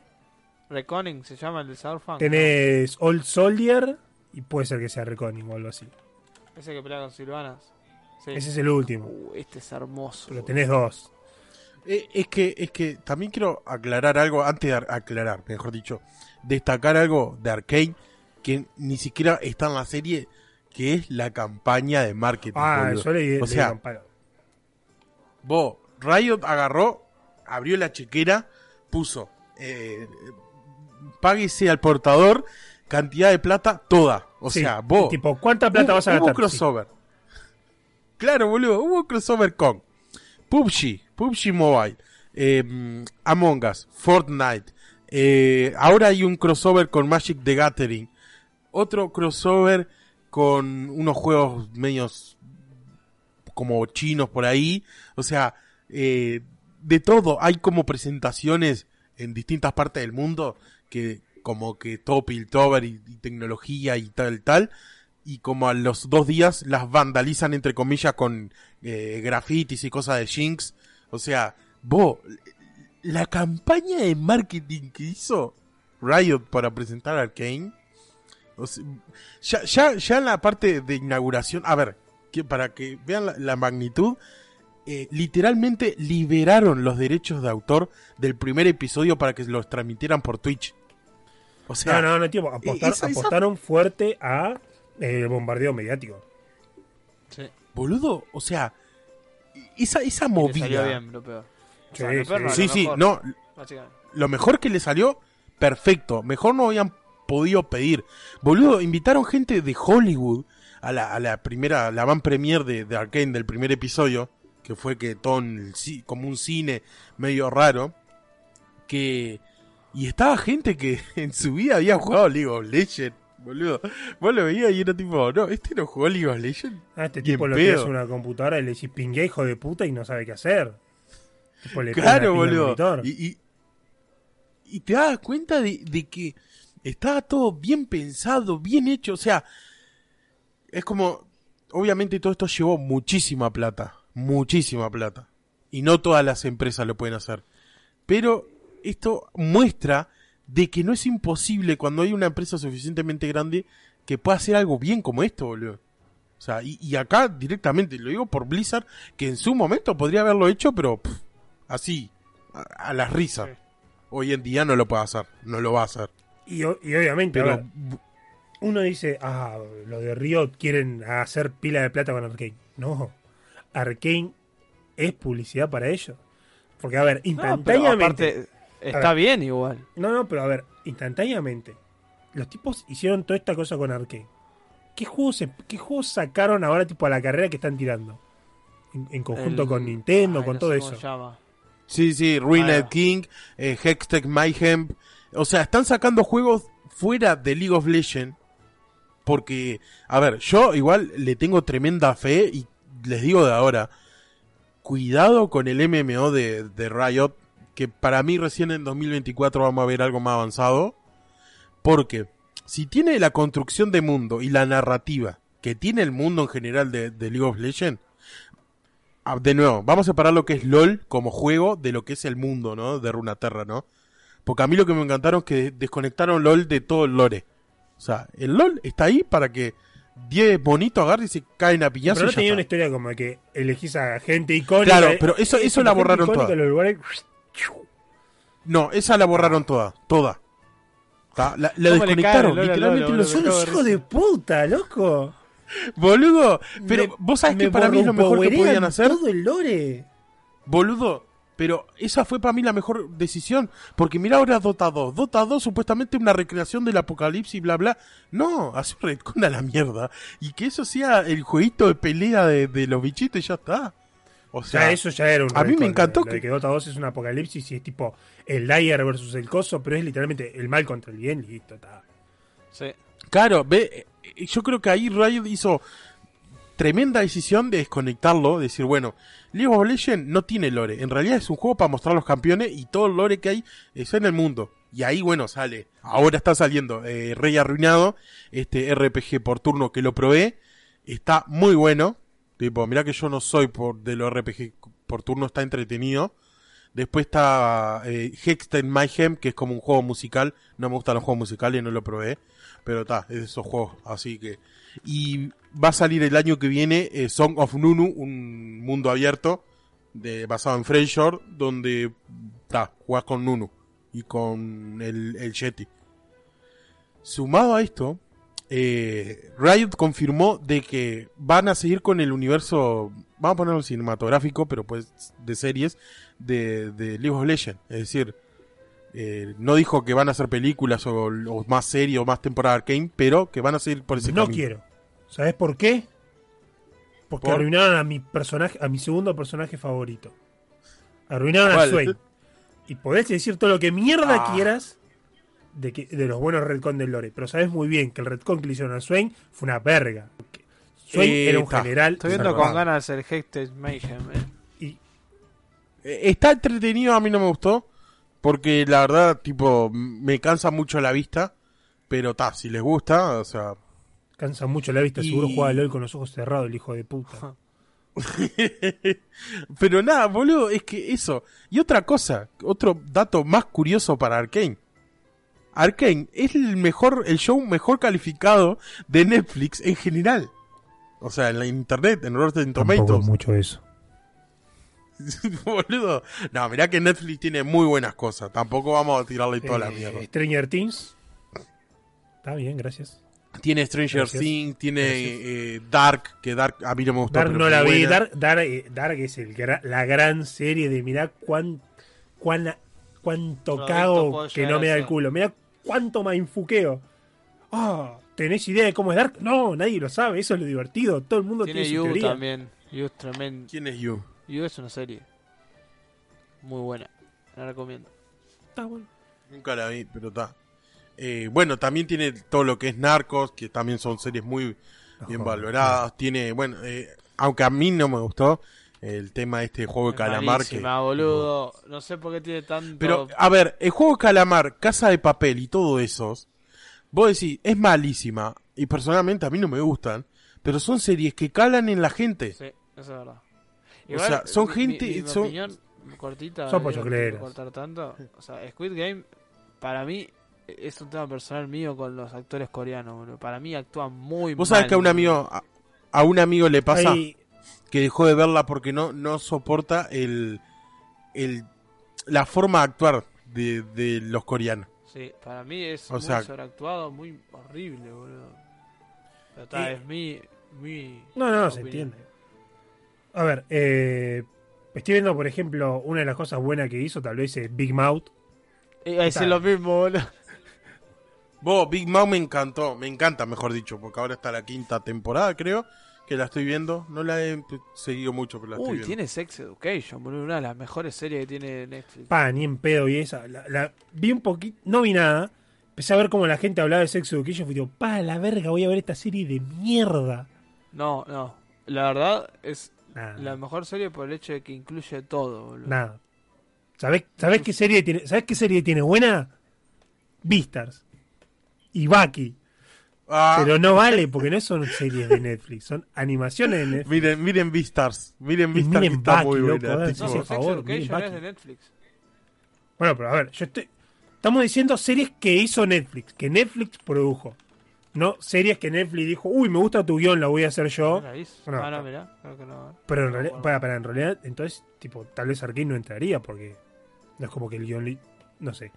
Reconning se llama el de Surfan. Tenés Old Soldier y puede ser que sea Reconning o algo así. Ese que pelea con Silvanas. Sí. Ese es el último. Uh, este es hermoso. Pero tenés dos. Eh, es que es que también quiero aclarar algo antes de ar- aclarar, mejor dicho, destacar algo de Arkane que ni siquiera está en la serie, que es la campaña de marketing. Ah, yo leí. o leí sea, campana. vos, Riot agarró, abrió la chequera, puso, eh, páguese al portador cantidad de plata toda. O Sí, sea, vos, Tipo, ¿cuánta plata hubo, vas a hubo gastar? crossover. Claro, boludo, hubo crossover con PUBG, PUBG Mobile, eh, Among Us, Fortnite. eh, ahora hay un crossover con Magic the Gathering. Otro crossover con unos juegos medios como chinos por ahí. O sea, eh, de todo. Hay como presentaciones en distintas partes del mundo que como que todo Piltover y, y tecnología y tal, tal. Y como a los dos días las vandalizan entre comillas con eh, grafitis y cosas de Jinx. O sea, vos, la campaña de marketing que hizo Riot para presentar Arkane. O sea, ya, ya, ya en la parte de inauguración, a ver, que para que vean la, la magnitud, eh, literalmente liberaron los derechos de autor del primer episodio para que los transmitieran por Twitch. O sea, No, no, no, apostar- esa- esa- apostaron fuerte a eh, el bombardeo mediático. Sí. boludo, o sea, esa, esa le movida. salió bien, lo peor. O sea, Sí, lo peor sí. no, Sí, lo sí, mejor, no, lo mejor que le salió, perfecto. Mejor no habían podido pedir. Boludo, invitaron gente de Hollywood a la, a la primera, la van premier de, de Arkane del primer episodio, que fue que todo el como un cine medio raro, que... Y estaba gente que (laughs) en su vida había jugado League of Legends, boludo. Vos lo veías y era tipo, no, este no jugó League of Legends. A este tipo lo tiras en una computadora y le decís pingue hijo de puta y no sabe qué hacer. Tipo, le pega Claro, boludo. y, y te das cuenta de, de que estaba todo bien pensado, bien hecho. O sea, es como, obviamente todo esto llevó muchísima plata, muchísima plata. Y no todas las empresas lo pueden hacer. Pero esto muestra de que no es imposible cuando hay una empresa suficientemente grande que pueda hacer algo bien como esto, boludo. O sea, y, y acá directamente, lo digo por Blizzard, que en su momento podría haberlo hecho, pero pff, así, a, a las risas. Sí. Hoy en día no lo puede hacer, no lo va a hacer. Y, obviamente, Pero uno dice, ah, los de Riot quieren hacer pila de plata con Arkane. No, Arkane es publicidad para ellos. Porque, a ver, No, pero instantáneamente. aparte, está bien igual. No, no, pero a ver, instantáneamente. Los tipos hicieron toda esta cosa con Arkane. ¿Qué juegos, se- qué juegos sacaron ahora tipo a la carrera que están tirando? En, en conjunto El- con Nintendo, Ay, con no todo sé eso. cómo se llama. Sí, sí, Ruined Ah. King, eh, Hextech Mayhem. O sea, están sacando juegos fuera de League of Legends Porque, a ver, yo igual le tengo tremenda fe y les digo de ahora, cuidado con el MMO de, de Riot, que para mí recién en 2024 vamos a ver algo más avanzado. Porque si tiene la construcción de mundo y la narrativa que tiene el mundo en general de, League of Legends, ah, de nuevo, vamos a separar lo que es LOL como juego de lo que es el mundo, ¿no? De Runaterra, ¿no? Porque a mí lo que me encantaron es que desconectaron LOL de todo el lore. O sea, el LOL está ahí para que 10 bonitos agarren y se caen a piñazos. Pero no y ya tenía está. una historia como de que elegís a gente icónica. Claro, pero eso- eso la borraron toda. los lugares- No, esa la borraron toda, toda. La, la ¿Cómo le desconectaron, cae literalmente LOL, lo Son unos hijos de puta, loco. Boludo, pero Me- vos sabés que para mí es lo mejor que podían hacer. Todo el lore. Boludo, pero esa fue para mí la mejor decisión. Porque mira ahora Dota 2. Dota 2 supuestamente una recreación del apocalipsis, bla, bla. No, hace un retcon a la mierda. Y que eso sea el jueguito de pelea de, de los bichitos y ya está. O sea, eso ya era un a mí me encantó de que- que Dota 2 es un apocalipsis y es tipo el Dyer versus el Coso, pero es literalmente el mal contra el bien, listo, está. Sí. Claro, ve, eh, yo creo que ahí Riot hizo tremenda decisión de desconectarlo, decir, bueno, League of Legends no tiene lore, en realidad es un juego para mostrar los campeones y todo el lore que hay es en el mundo. Y ahí, bueno, sale, ahora está saliendo eh, Rey Arruinado, este RPG por turno que lo probé, está muy bueno, tipo, mirá que yo no soy por de los RPG por turno, está entretenido. Después está eh, Hextech Mayhem, que es como un juego musical. No me gustan los juegos musicales, no lo probé. Pero está, es de esos juegos. Así que. Y va a salir el año que viene eh, Song of Nunu, un mundo abierto de, basado en Freyshore, donde está, jugás con Nunu y con el, el Yeti. Sumado a esto, eh, Riot confirmó de que van a seguir con el universo, vamos a ponerlo cinematográfico, pero pues de series, de League of Legends. Es decir, eh, no dijo que van a hacer películas o, o más series o más temporada Arcane, pero que van a seguir por ese No camino. quiero. ¿Sabes por qué? Porque ¿Por? arruinaron a mi personaje, a mi segundo personaje favorito. Arruinaron a. Swain. Y podés decir todo lo que mierda Ah. quieras de, que, de los buenos retcon del lore. Pero sabes muy bien que el retcon que le hicieron a Swain fue una verga. Swain Eh, era un está. general. Estoy viendo con ganas el Hextech Mayhem, eh. Y Eh, Está entretenido, a mí no me gustó. Porque la verdad, tipo, me cansa mucho la vista. Pero ta, si les gusta, o sea. cansa mucho la vista. Y- Seguro juega LOL con los ojos cerrados, el hijo de puta. (laughs) pero nada, boludo, es que eso. Y otra cosa, otro dato más curioso para Arkane. Arkane es el mejor, el show mejor calificado de Netflix en general. O sea, en la internet, en Rotten Tomatoes. mucho eso. (laughs) boludo. No, mirá que Netflix tiene muy buenas cosas. Tampoco vamos a tirarle toda la Eh, mierda. Stranger Things. Está bien, gracias. Tiene Stranger. Things, tiene eh, Dark, que Dark a mí no me gustó. Dark pero no la vi. Dark, Dark, eh, Dark es el gra- la gran serie de mirá cuán, cuán, cuánto No, cago que no me da el culo. Mirá cuánto me infuqueo. Ah, ¿tenés idea de cómo es Dark? No, nadie lo sabe. Eso es lo divertido. Todo el mundo tiene, Tiene su You teoría. también. You es tremendo. ¿Quién es You? You es una serie. Muy buena. La recomiendo. Está bueno. Nunca la vi, pero está. Eh, bueno, también tiene todo lo que es Narcos, que también son series muy bien valoradas. Tiene, bueno, eh, aunque a mí no me gustó el tema de este juego de Es calamar. Que, malísima, boludo. No sé por qué tiene tanto. pero, a ver, el juego de calamar, Casa de Papel y todo esos, vos decís, es malísima. Y personalmente a mí no me gustan. Pero son series que calan en la gente. Sí, eso es verdad. O sea, son mi- gente- Mi, mi son- opinión cortita. Son no cortar tanto. O sea, Squid Game, para mí, es un tema personal mío con los actores coreanos, boludo. Para mí actúan muy Vos mal. sabés que a un amigo, a, a un amigo le pasa Ahí- que dejó de verla porque no, no soporta el, el, la forma de actuar de, de los coreanos. Sí, para mí es O muy sea- sobreactuado, muy horrible, boludo. Pero está, Eh, es mi, mi. No, no, se entiende. A ver, eh, estoy viendo, por ejemplo, una de las cosas buenas que hizo, tal vez es Big Mouth. Eh, es Está. lo mismo, boludo. (laughs) Vos, Big Mouth me encantó, me encanta, mejor dicho, porque ahora está la quinta temporada, creo, que la estoy viendo. No la he seguido mucho, pero la estoy Uy, viendo. tiene Sex Education, boludo. Una de las mejores series que tiene Netflix. Pa, ni en pedo y esa. La, la- vi un poquito, no vi nada. empecé a ver cómo la gente hablaba de Sex Education. Fui tipo, pa, la verga, voy a ver esta serie de mierda. No, no. La verdad es Nada. la mejor serie por el hecho de que incluye todo, boludo. Nada. ¿Sabés, sabés qué serie tiene? ¿Sabés qué serie tiene buena? Beastars. Y Baki. Ah, Pero no vale, porque no son series de Netflix, son animaciones de Netflix. Miren, miren Beastars. Miren Y Beastars que miren está Bucky, muy loco, buena. eh, No, por favor, miren es de. Netflix. Bueno, pero a ver, yo estoy. Estamos diciendo series que hizo Netflix, que Netflix produjo. No series que Netflix dijo, uy, me gusta tu guion, la voy a hacer yo. ¿No ah, no, mirá, creo que no. Pero en No, realidad, bueno. para, para, en realidad, entonces, tipo, tal vez Arkane no entraría, porque no es como que el guion. No sé.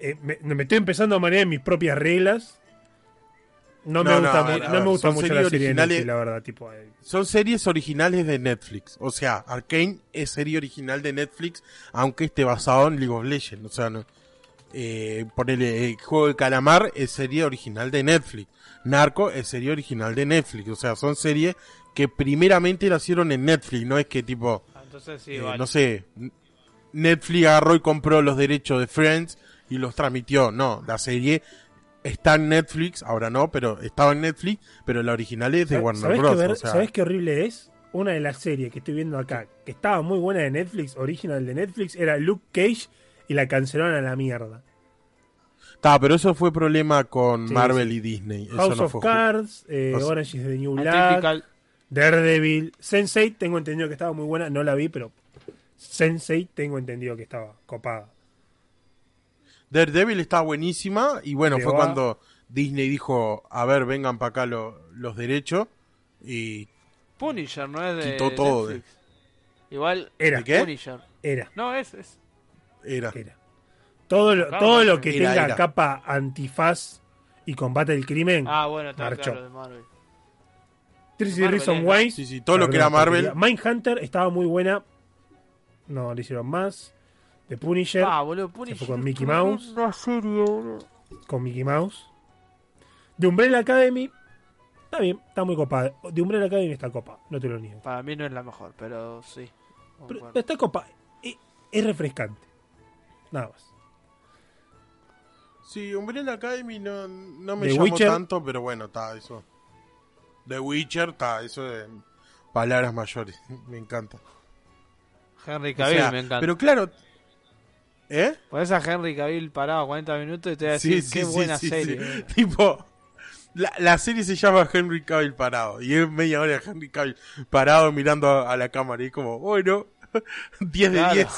Eh, me, me estoy empezando a manejar mis propias reglas. No me gusta, ver, no me gusta mucho series la serie de originales- Netflix, la verdad. Tipo, eh, Son series originales de Netflix. O sea, Arkane es serie original de Netflix, aunque esté basado en League of Legends. O sea, no, eh, ponele, eh, Juego de Calamar es serie original de Netflix. Narco es serie original de Netflix. O sea, son series que primeramente nacieron en Netflix. No es que tipo, Ah, entonces sí, eh, vale. no sé, Netflix agarró y compró los derechos de Friends y los transmitió. No, la serie está en Netflix, ahora no, pero estaba en Netflix, pero la original es de ¿sabes- Warner ¿sabés Bros. qué, ver- o sea, ¿Sabés qué horrible es? Una de las series que estoy viendo acá, que estaba muy buena de Netflix, original de Netflix, era Luke Cage y la cancelaron a la mierda. Ta, pero eso fue problema con Sí, Marvel sí. y Disney. Eso House no of fue Cards, eh, o sea, Orange is the New Black. Daredevil, Sensei, tengo entendido que estaba muy buena, no la vi, pero Sensei tengo entendido que estaba copada. Daredevil está buenísima y bueno, Llegó fue a- cuando Disney dijo, a ver, vengan para acá lo- los derechos y Punisher no es de Quitó todo de- Netflix. Igual Era, ¿De qué? Punisher. era, No, es, es. Era. era. Todo lo, todo lo que Era, tenga era. capa antifaz y combate el crimen, Ah, bueno, está Marchó. claro de Marvel. 30 Marvel Reasons es, Why. Sí, sí, todo lo que era Marvel. Mindhunter estaba muy buena. No, le hicieron más. The Punisher Ah, boludo, Punisher. con Mickey Mouse. serie, boludo. con Mickey Mouse. The Umbrella Academy. Está bien, está muy copada. The Umbrella Academy está copa, no te lo niego. Para mí no es la mejor, pero sí. Pero está copa. Es, es refrescante. Nada más. Sí, Umbrella Academy no, no me The llamó Witcher. tanto, pero bueno, está eso. The Witcher, está, eso es palabras mayores. (laughs) me encanta. Henry O Cavill sea, me encanta. Pero claro, ¿eh? Pones a Henry Cavill parado 40 minutos y te voy a decir qué buena serie. (laughs) eh. Tipo, la, la serie se llama Henry Cavill parado. Y es media hora de Henry Cavill parado mirando a, a la cámara. Y como, bueno, (laughs) 10 de Claro. 10.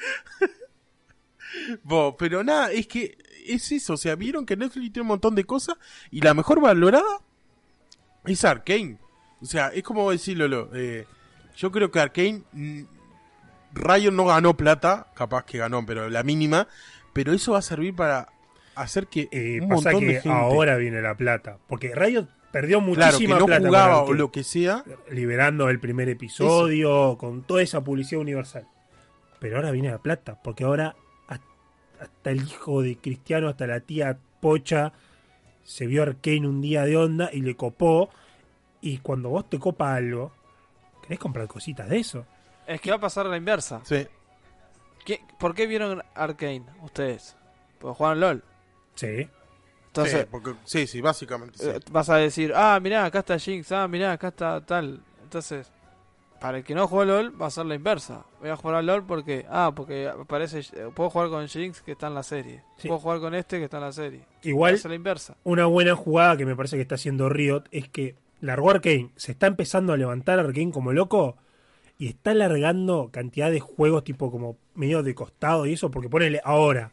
(laughs) Bo, pero nada, es que es eso. O sea, vieron que Netflix tiene un montón de cosas. Y la mejor valorada es Arkane. O sea, es como decirlo, Lolo, eh, yo creo que Arkane. mm, Riot no ganó plata, capaz que ganó, pero la mínima. Pero eso va a servir para hacer que Eh, un pasa montón que de gente, ahora viene la plata. Porque Riot perdió claro, que muchísima no plata. jugaba con o Arkane, lo que sea, Liberando el primer episodio, con toda esa publicidad universal. Pero ahora viene la plata. Porque ahora ha- hasta el hijo de Cristiano, hasta la tía Pocha, se vio Arkane un día de onda y le copó. Y cuando vos te copa algo, querés comprar cositas de eso. Es que va a pasar la inversa. sí. ¿Qué- ¿Por qué vieron Arkane ustedes? Porque jugaron LOL. Sí. Entonces, sí, porque- sí, sí, básicamente sí. eh, vas a decir, ah, mirá, acá está Jinx, ah, mirá, acá está tal. Entonces, para el que no juega LOL, va a ser la inversa. Voy a jugar a LOL porque, ah, porque aparece, puedo jugar con Jinx que está en la serie. Sí. Puedo jugar con este que está en la serie. Igual, la inversa. una buena jugada que me parece que está haciendo Riot es que largó Arkane, se está empezando a levantar Arkane como loco y está largando cantidad de juegos tipo como medio de costado y eso, porque ponele ahora,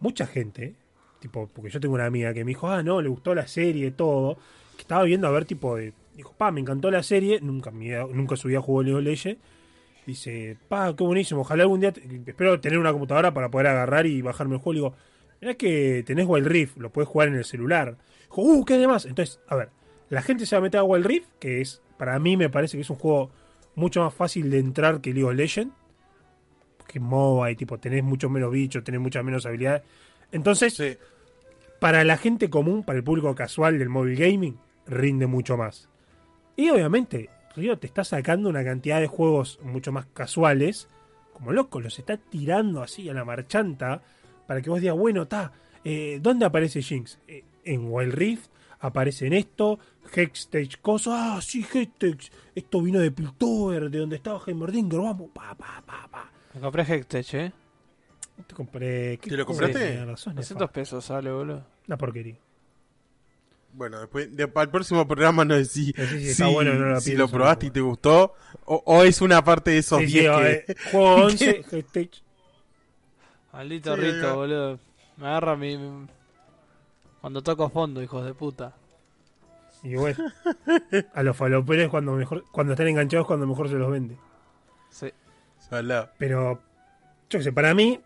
mucha gente, tipo, porque yo tengo una amiga que me dijo, ah, no, le gustó la serie, todo, que estaba viendo a ver tipo de, dijo, pa, me encantó la serie, nunca, nunca subía a juego League of Legends, dice, pa, qué buenísimo, ojalá algún día, espero tener una computadora para poder agarrar y bajarme el juego, le digo, Mirá que tenés Wild Rift, lo puedes jugar en el celular. Dijo, uh, ¿qué demás? Entonces, a ver, la gente se va a meter a Wild Rift, que es, para mí me parece que es un juego mucho más fácil de entrar que League of Legends. Que MOBA y tipo, tenés mucho menos bichos, tenés muchas menos habilidades. Entonces, Sí. para la gente común, para el público casual del mobile gaming, rinde mucho más. Y obviamente, Río te está sacando una cantidad de juegos mucho más casuales, como loco, los está tirando así a la marchanta, para que vos digas, bueno, está, eh, ¿dónde aparece Jinx? Eh, en Wild Rift aparece en esto, Hextech, cosa, ah, sí, Hextech, esto vino de Piltover, de donde estaba Heimerdinger, vamos, pa, pa, pa, pa. Me compré Hextech, ¿eh? Te compré. ¿qué ¿Te lo compraste? Tenés razón, 200 pesos sale, boludo. Una porquería. Bueno, después de- para el próximo programa nos decís Sí, sí, si, bueno, no si lo probaste no. y te gustó o, o es una parte de esos Sí, sí, 10 eh, que... juego (laughs) 11, Hextech. Maldito Sí, Rito, boludo. Me agarra mi... mi- Cuando toco fondo, hijos de puta. Y bueno, a los faloperos cuando mejor, cuando están enganchados cuando mejor se los vende. Sí. Salá. Pero, yo qué sé, para mí,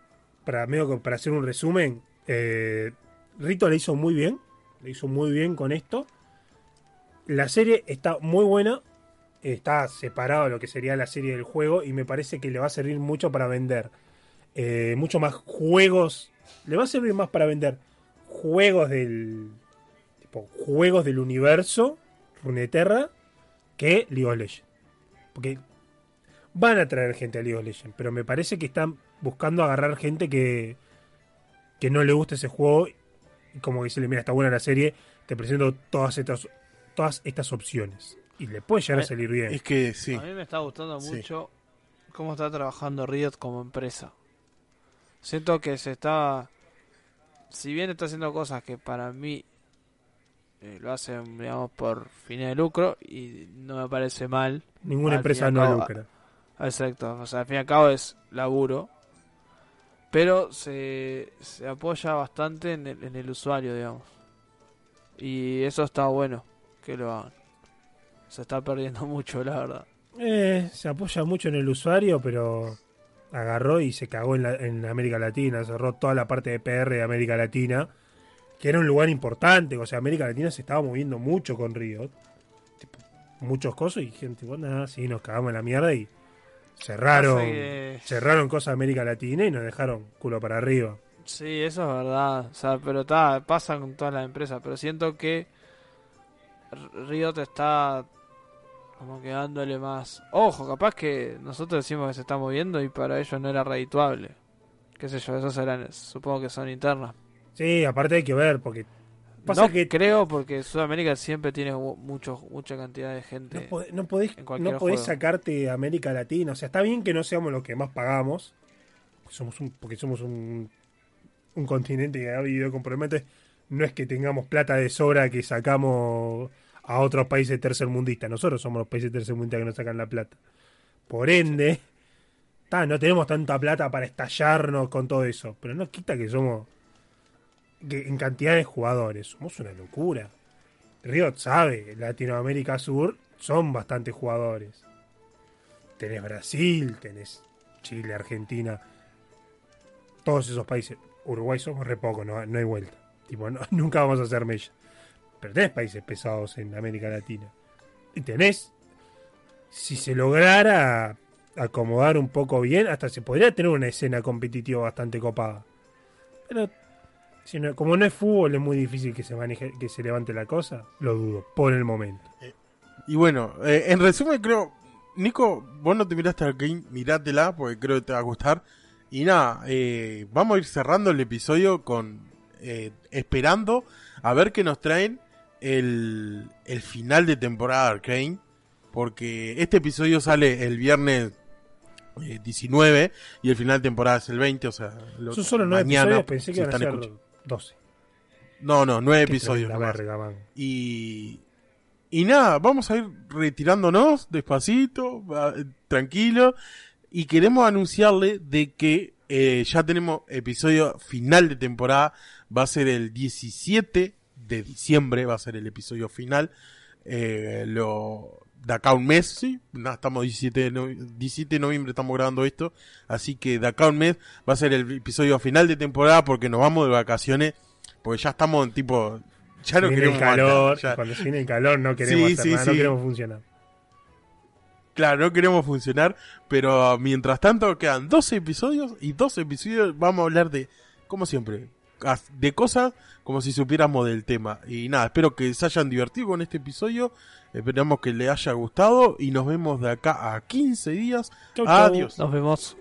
para, medio que para hacer un resumen, eh, Rito le hizo muy bien. Le hizo muy bien con esto. La serie está muy buena. Está separado de lo que sería la serie del juego. Y me parece que le va a servir mucho para vender. eh, mucho más juegos. Le va a servir más para vender juegos del. Tipo, juegos del universo. Runeterra. Que League of Legends. Porque van a traer gente a League of Legends, pero me parece que están buscando agarrar gente que, que no le gusta ese juego como decirle, mira, está buena la serie, te presento todas estas, todas estas opciones. Y le puede llegar a Eh, salir bien. Es que sí. A mí me está gustando Sí. mucho cómo está trabajando Riot como empresa. Siento que se está... Si bien está haciendo cosas que para mí eh, lo hacen, digamos, por fines de lucro y no me parece mal. Ninguna al empresa no cabo, lucra. Exacto, o sea, al fin y al cabo es laburo. Pero se, se apoya bastante en el, en el usuario, digamos. Y eso está bueno que lo hagan. Se está perdiendo (laughs) mucho, la verdad. Eh, se apoya mucho en el usuario, pero agarró y se cagó en, la- en América Latina, cerró toda la parte de PR de América Latina, que era un lugar importante, o sea, América Latina se estaba moviendo mucho con Riot, tipo, muchos cosas, y gente, bueno, nada, sí, nos cagamos en la mierda y cerraron, que- cerraron cosas de América Latina y nos dejaron culo para arriba. Sí, eso es verdad. O sea, pero está, pasa con todas las empresas. Pero siento que Riot está como que dándole más. Ojo, capaz que nosotros decimos que se está moviendo y para ellos no era redituable. Qué sé yo, esos serán, supongo que son internas. Sí, aparte hay que ver, porque pasa no que creo porque Sudamérica siempre tiene mu- mucho, mucha cantidad de gente. No, podés, no podés, no podés sacarte América Latina. O sea, está bien que no seamos los que más pagamos. Porque somos un, porque somos un, un continente que ha vivido con problemas. No es que tengamos plata de sobra que sacamos a otros países tercermundistas. Nosotros somos los países tercermundistas que nos sacan la plata. Por ende, ta, no tenemos tanta plata para estallarnos con todo eso. Pero no quita que somos en cantidad de jugadores. Somos una locura. Riot sabe, Latinoamérica Sur son bastantes jugadores. Tenés Brasil, tenés Chile, Argentina, todos esos países. Uruguay somos re poco, no, no hay vuelta. Tipo, (laughs) nunca vamos a hacer mella. Pero tenés países pesados en América Latina. Y tenés, si se lograra acomodar un poco bien, hasta se podría tener una escena competitiva bastante copada. Pero si no- como no es fútbol, es muy difícil que se maneje, que se levante la cosa. Lo dudo, por el momento. Y bueno, eh, en resumen creo, Nico, vos no te miraste al game, mirátela porque creo que te va a gustar. Y nada, eh, vamos a ir cerrando el episodio con eh, esperando a ver qué nos traen el, el final de temporada de Arcane. Porque este episodio sale el viernes eh, 19 y el final de temporada es el 20, o sea, lo- Son solo nueve mañana, episodios, pensé si que a están escuchando. 12. No, no, nueve Qué episodios. tremenda nomás. verga, man. Y, y nada, vamos a ir retirándonos despacito, tranquilo. Y queremos anunciarle de que eh, ya tenemos episodio final de temporada. Va a ser el 17 de diciembre, va a ser el episodio final. Eh, lo, de acá a un mes, sí. Nada, estamos 17 de, no- 17 de noviembre, estamos grabando esto. Así que de acá a un mes va a ser el episodio final de temporada porque nos vamos de vacaciones. Porque ya estamos en tipo... Ya no viene queremos calor, cuando se viene el calor no queremos Sí, hacer sí, nada, no sí. queremos funcionar. Claro, no queremos funcionar, pero mientras tanto quedan 12 episodios y 12 episodios vamos a hablar de, como siempre, de cosas como si supiéramos del tema. Y nada, espero que se hayan divertido con este episodio, esperamos que les haya gustado y nos vemos de acá a 15 días. Chau, chau. Adiós. Nos vemos.